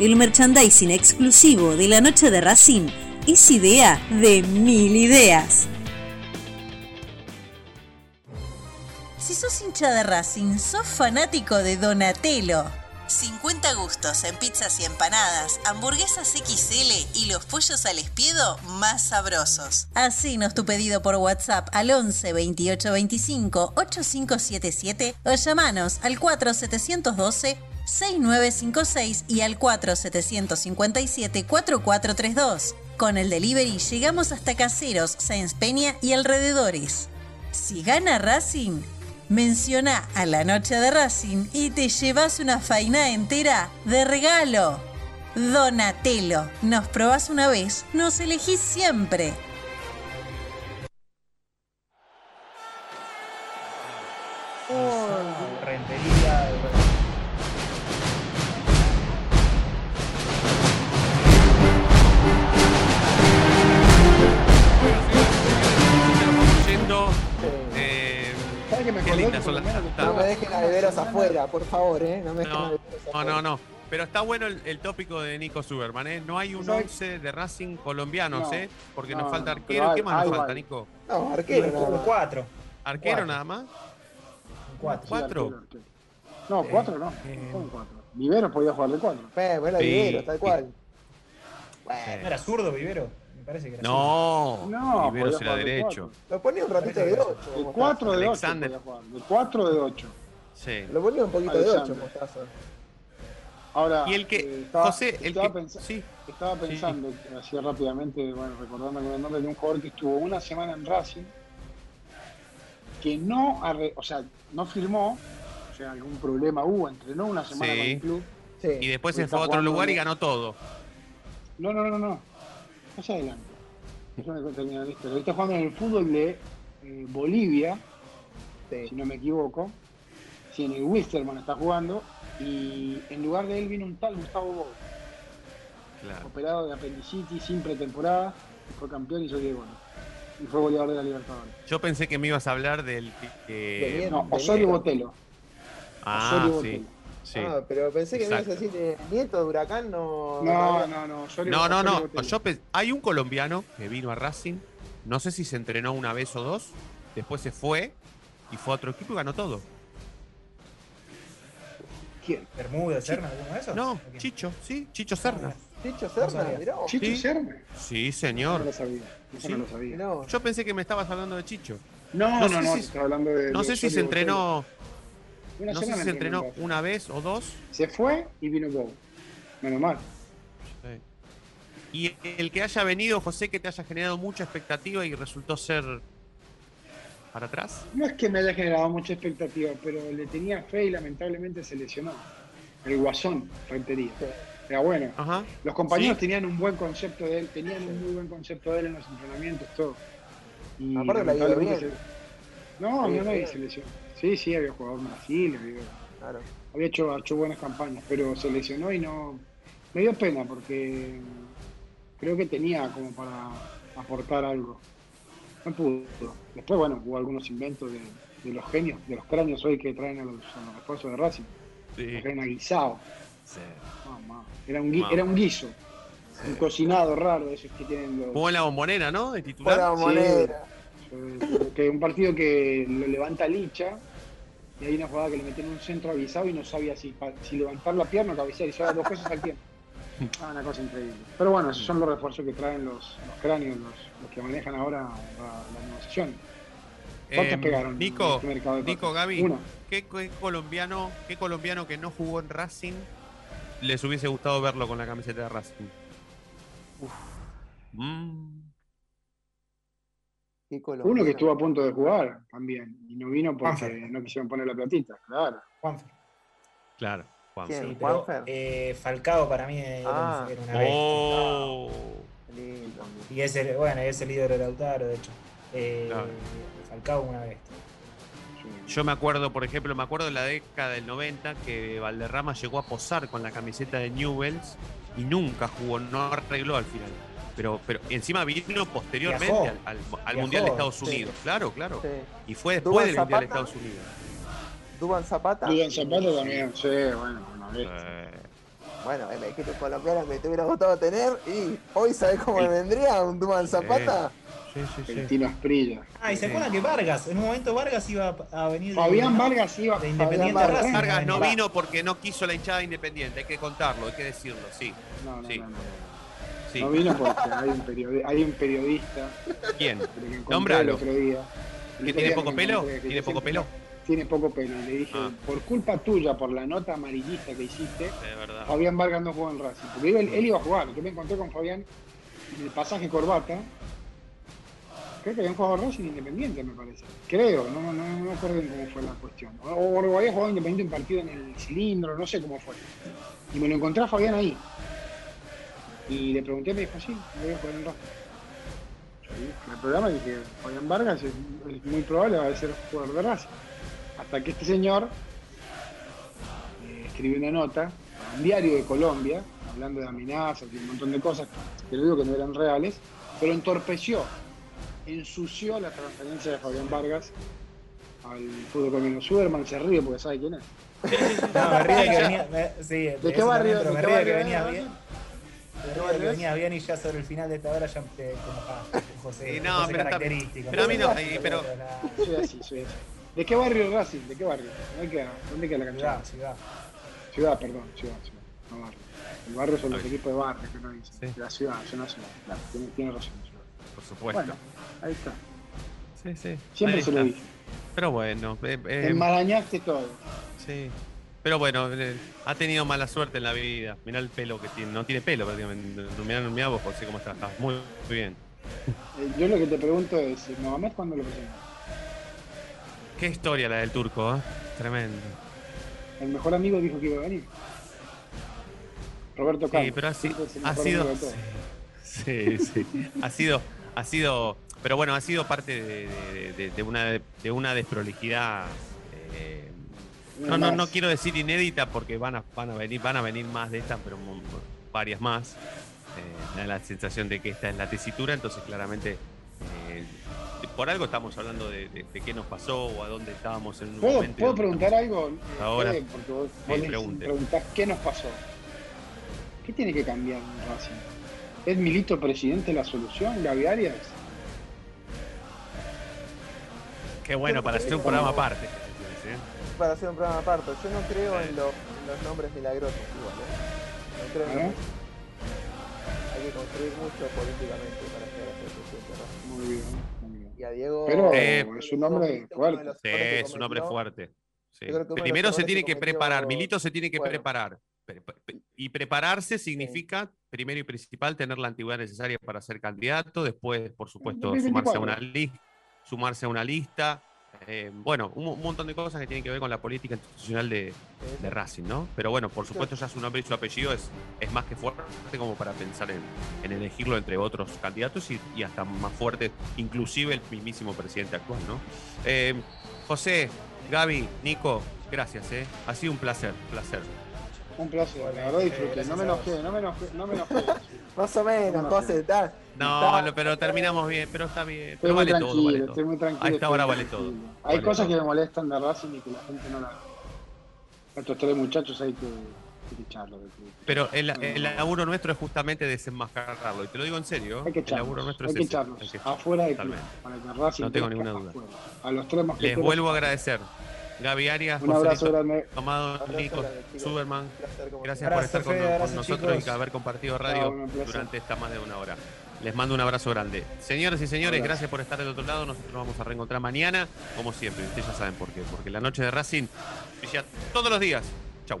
El merchandising exclusivo de la noche de Racing es idea de mil ideas. Si sos hincha de Racing, sos fanático de Donatello. 50 gustos en pizzas y empanadas, hamburguesas XL y los pollos al espiedo más sabrosos. Hacenos tu pedido por WhatsApp al 11 28 25 8577 o llamanos al 4712 6956 y al 4757 4432. Con el delivery llegamos hasta Caseros, Sáenz Peña y alrededores. Si gana Racing, menciona a la noche de Racing y te llevas una faina entera de regalo. Donatello, nos probás una vez, nos elegís siempre. Por favor, ¿eh? No me No, no, no, no. Pero está bueno el, el tópico de Nico Superman, ¿eh? No hay un ¿Sabes? 11 de Racing colombianos, No. ¿eh? Porque No, nos falta no, arquero. ¿Qué hay- más nos hay falta. Nico? No, arquero Un cuatro. ¿Arquero Cuatro. nada más? Un cuatro. ¿Cuatro? Sí, arquero, arquero. No, cuatro no. eh, ¿Cómo cuatro? Vivero podía jugar de cuatro. Eh, bueno, Sí. Vivero, tal cual. ¿No era zurdo, Vivero? Me parece que era No, No, Rivero podía será derecho. Lo ponía un ratito de 8. De cuatro de ocho Alexander. podía jugar. De cuatro de ocho. Sí. Lo ponía un poquito de 8, Alexander. Mostaza. Ahora, Y el que- eh, estaba, José, el estaba que- pensa- sí. estaba pensando, así rápidamente, bueno, recordando con el nombre de un jugador que estuvo una semana en Racing, que no, arre- o sea, no firmó, o sea, algún problema hubo, entrenó una semana Sí. con el club. Sí. Y después se fue a otro lugar y ganó todo. No, no, no, no. Más adelante. Eso me termina listo. Ahorita está jugando en el fútbol de eh, Bolivia, Sí. si no me equivoco. Sí, en el Wisterman está jugando. Y en lugar de él vino un tal Gustavo Bou, Claro. operado de apendicitis sin pretemporada. y Fue campeón y hizo 10 goles. Y fue goleador de la Libertadores. Yo pensé que me ibas a hablar del que. De. No, de Osorio. Botelo. Ah, Osorio sí. Botelo. sí. Ah, pero pensé que me ibas a Exacto. decir eh, nieto de Huracán, no. No, no, no. No, no, no. Botelo. Yo pe- hay un colombiano que vino a Racing. No sé si se entrenó una vez o dos. Después se fue y fue a otro equipo y ganó todo. ¿Quién? Bermuda, Serna, alguno de esos. No. Chicho, sí, Chicho Serna. Chicho Serna, mirá vos. ¿Chicho Sí. Sí, No señor. lo sabía. Eso Sí. no lo sabía. Yo pensé que me estabas hablando de Chicho. No, No no, sé no. si- estaba hablando de. No sé si se entrenó. No sé si se entrenó una vez o dos. Se fue y vino Bou. Menos mal. Y el que haya venido, José, que te haya generado mucha expectativa y resultó ser para atrás. No es que me haya generado mucha expectativa, pero le tenía fe y lamentablemente se lesionó. El Guasón, Rentería. Era bueno. Ajá. Los compañeros Sí. tenían un buen concepto de él, tenían un muy buen concepto de él en los entrenamientos, todo. Y Aparte la lamentablemente bien. se- No, no, no, y se lesionó. Sí, sí, había jugado en Brasil, había, Claro. había hecho, hecho buenas campañas, pero se lesionó y no. Me dio pena porque creo que tenía como para aportar algo. No pudo. Después, bueno, hubo algunos inventos de, de los genios, de los cráneos hoy que traen a los, a los refuerzos de Racing. Sí. Traen a guisado. Sí. Mamá. Era, un gui- era un guiso. Un cocinado raro, de esos que tienen los. En la bombonera, ¿no? De titular. Fuera moneda. Eh, que un partido que lo levanta Licha y hay una jugada que le meten un centro avisado y no sabía si, pa- si levantar la pierna o cabecear y lleva dos cosas al tiempo. Ah, una cosa increíble. Pero bueno, esos son los refuerzos que traen los, los cráneos, los, los que manejan ahora la, la negociación. ¿Cuántos Em, pegaron? Nico, este Nico? Gaby. ¿qué, qué colombiano, ¿qué colombiano que no jugó en Racing les hubiese gustado verlo con la camiseta de Racing? Mm, Qué Uno que estuvo a punto de jugar también. Y no vino porque Juanfer. no quisieron poner la platita. Claro. Juanfer. claro, Juan. ¿Quién? Sí, pero, Juanfer. eh, Falcao para mí era, Ah. era una bestia. Oh, Lindo. Y es el, bueno, es el líder de Lautaro, de hecho. Eh, Claro. Falcao una bestia. Yo me acuerdo, por ejemplo, me acuerdo de la década del 90 que Valderrama llegó a posar con la camiseta de Newells y nunca jugó, no arregló al final. Pero, pero encima vino posteriormente Viajó. al, al- al Viajó, Mundial de Estados sí. Unidos. Claro, claro. Sí. Y fue después del Mundial de. Estados Unidos. Duban Zapata. Dudan Zapata también. Sí, bueno, una vez. Bueno, el equipo colombiano que te hubiera gustado tener. Y hoy, ¿sabes cómo me vendría un Duban Zapata? sí, sí, sí. El Tino Asprilla. Ah, y se acuerdan que Vargas, en un momento Vargas iba a venir. Fabián de- Vargas iba. de Fabián Independiente Vargas- no vino porque no quiso la hinchada independiente, hay que contarlo, hay que decirlo, sí. No, no, Sí. no, no. sí. No vino porque hay un, periodi- hay un periodista ¿Quién? que el otro día. ¿Que tiene poco pelo? ¿Tiene poco pelo? Tiene poco pelo. Y le dije, Ah. por culpa tuya, por la nota amarillista que hiciste. Fabián Vargas no jugó en Racing. Porque él, él iba a jugar. Yo me encontré con Fabián en el pasaje Corbata. Creo que habían jugado Racing Independiente, me parece. Creo, no, no, no me acuerdo cómo fue la cuestión. O, o había jugado Independiente un partido en el cilindro, no sé cómo fue. Y me lo encontré a Fabián ahí. Y le pregunté, me dijo, sí, voy a jugar en Racing. Yo dije, en el programa dije, Fabián Vargas es, es muy probable va a ser jugador de Racing. Hasta que este señor eh, escribió una nota a un diario de Colombia, hablando de amenazas y un montón de cosas que le digo que no eran reales, pero entorpeció, ensució la transferencia de Fabián Vargas al fútbol colombiano. Suderman se ríe porque sabe quién es. No, me ríe que venía. me- sí, de qué barrio? momento, ¿De me ríe que venía bien. Me ¿De qué ríe que venía bien y ya sobre el final de esta hora ya te como ah, José. Y no, José pero está- pero a mí no, y- pero- Soy así, soy así. ¿De qué barrio Racing? ¿De qué barrio? ¿Dónde queda, ¿Dónde queda la cancha? Ciudad, ciudad. Ciudad, perdón, ciudad, ciudad, no barrio. El barrio son los equipos de barrio que no dicen. Sí. La ciudad, es una ciudad. Claro, tiene, tiene razón. ciudad. Por supuesto. Bueno, ahí está. sí, sí. Siempre ahí se lo dije. Pero bueno, eh, eh, Enmarañaste todo. sí. Pero bueno, eh, ha tenido mala suerte en la vida. Mirá el pelo que tiene. No tiene pelo prácticamente. Mirá, mirá vos, José, cómo estás. Estás muy, muy bien. Eh, Yo lo que te pregunto es, ¿Mohamed cuándo lo presenta? Qué historia la del turco, ¿eh? Tremendo. El mejor amigo dijo que iba a venir. Roberto Carlos. Sí, pero ha, si- ha sido. Sí, sí. Ha sido. Ha sido. Pero bueno, ha sido parte de, de- de- de una, de una desprolijidad. eh, no, no, no quiero decir inédita porque van a, van a venir, van a venir más de estas, pero varias más. Eh, da la sensación de que esta es la tesitura, entonces claramente eh, por algo estamos hablando de, de- de qué nos pasó o a dónde estábamos en un ¿Puedo, momento. ¿puedo preguntar algo? Eh, Ahora. Fede? Porque vos, Sí, vos preguntás qué nos pasó. ¿Qué tiene que cambiar en Racing? ¿Es Milito presidente la solución, Gaby Arias? Qué bueno para hacer un programa aparte. ¿eh? Para hacer un programa aparte. Yo no creo en, lo- en los nombres milagrosos igual, ¿eh? No creo en ¿Eh? eso. Construir mucho políticamente para llegar a ser. Muy bien, muy bien. Y a Diego. Pero Eh, es un hombre fuerte. Sí, es un hombre fuerte. Sí. Primero se tiene que preparar, Milito se tiene que bueno. preparar. Pre- pre- Y prepararse significa, primero y principal, tener la antigüedad necesaria para ser candidato, después, por supuesto, 2024. sumarse a una, sumarse a una lista. Eh, bueno, un, un montón de cosas que tienen que ver con la política institucional de, de Racing, ¿no? Pero bueno, por supuesto, ya su nombre y su apellido es, es más que fuerte como para pensar en, en elegirlo entre otros candidatos y, y hasta más fuerte, inclusive el mismísimo presidente actual, ¿no? Eh, José, Gaby, Nico, gracias, ¿eh? Ha sido un placer, placer. Un placer, la verdad disfruté. No me enojé, no me enojé, no me enojé. Más o menos, No, José, está. No, pero terminamos bien, pero está bien. Estoy Pero muy vale todo, tranquilo, vale todo. estoy muy tranquilo. A esta hora vale todo. Hay Vale cosas que me molestan de Racing y que la gente no la ve. Estos tres muchachos hay que, que echarlos. hay que- Pero el, el laburo nuestro es justamente desenmascararlo. Y te lo digo en serio. Hay que el laburo echarlos, nuestro hay es que ese. echarlos. Hay que- Afuera de club, Totalmente. para que Racing No tengo ninguna duda. afuera. A los tres Les vuelvo a agradecer. Gaby Arias, Un abrazo grande. Tomado, Nico. Superman. Gracias por estar con, nosotros y haber compartido radio durante esta más de una hora. Les mando un abrazo grande. Señoras y señores, gracias por estar del otro lado. Nosotros nos vamos a reencontrar mañana, como siempre. Ustedes ya saben por qué. Porque la noche de Racing brilla todos los días. Chau.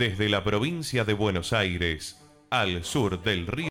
Desde la provincia de Buenos Aires al sur del río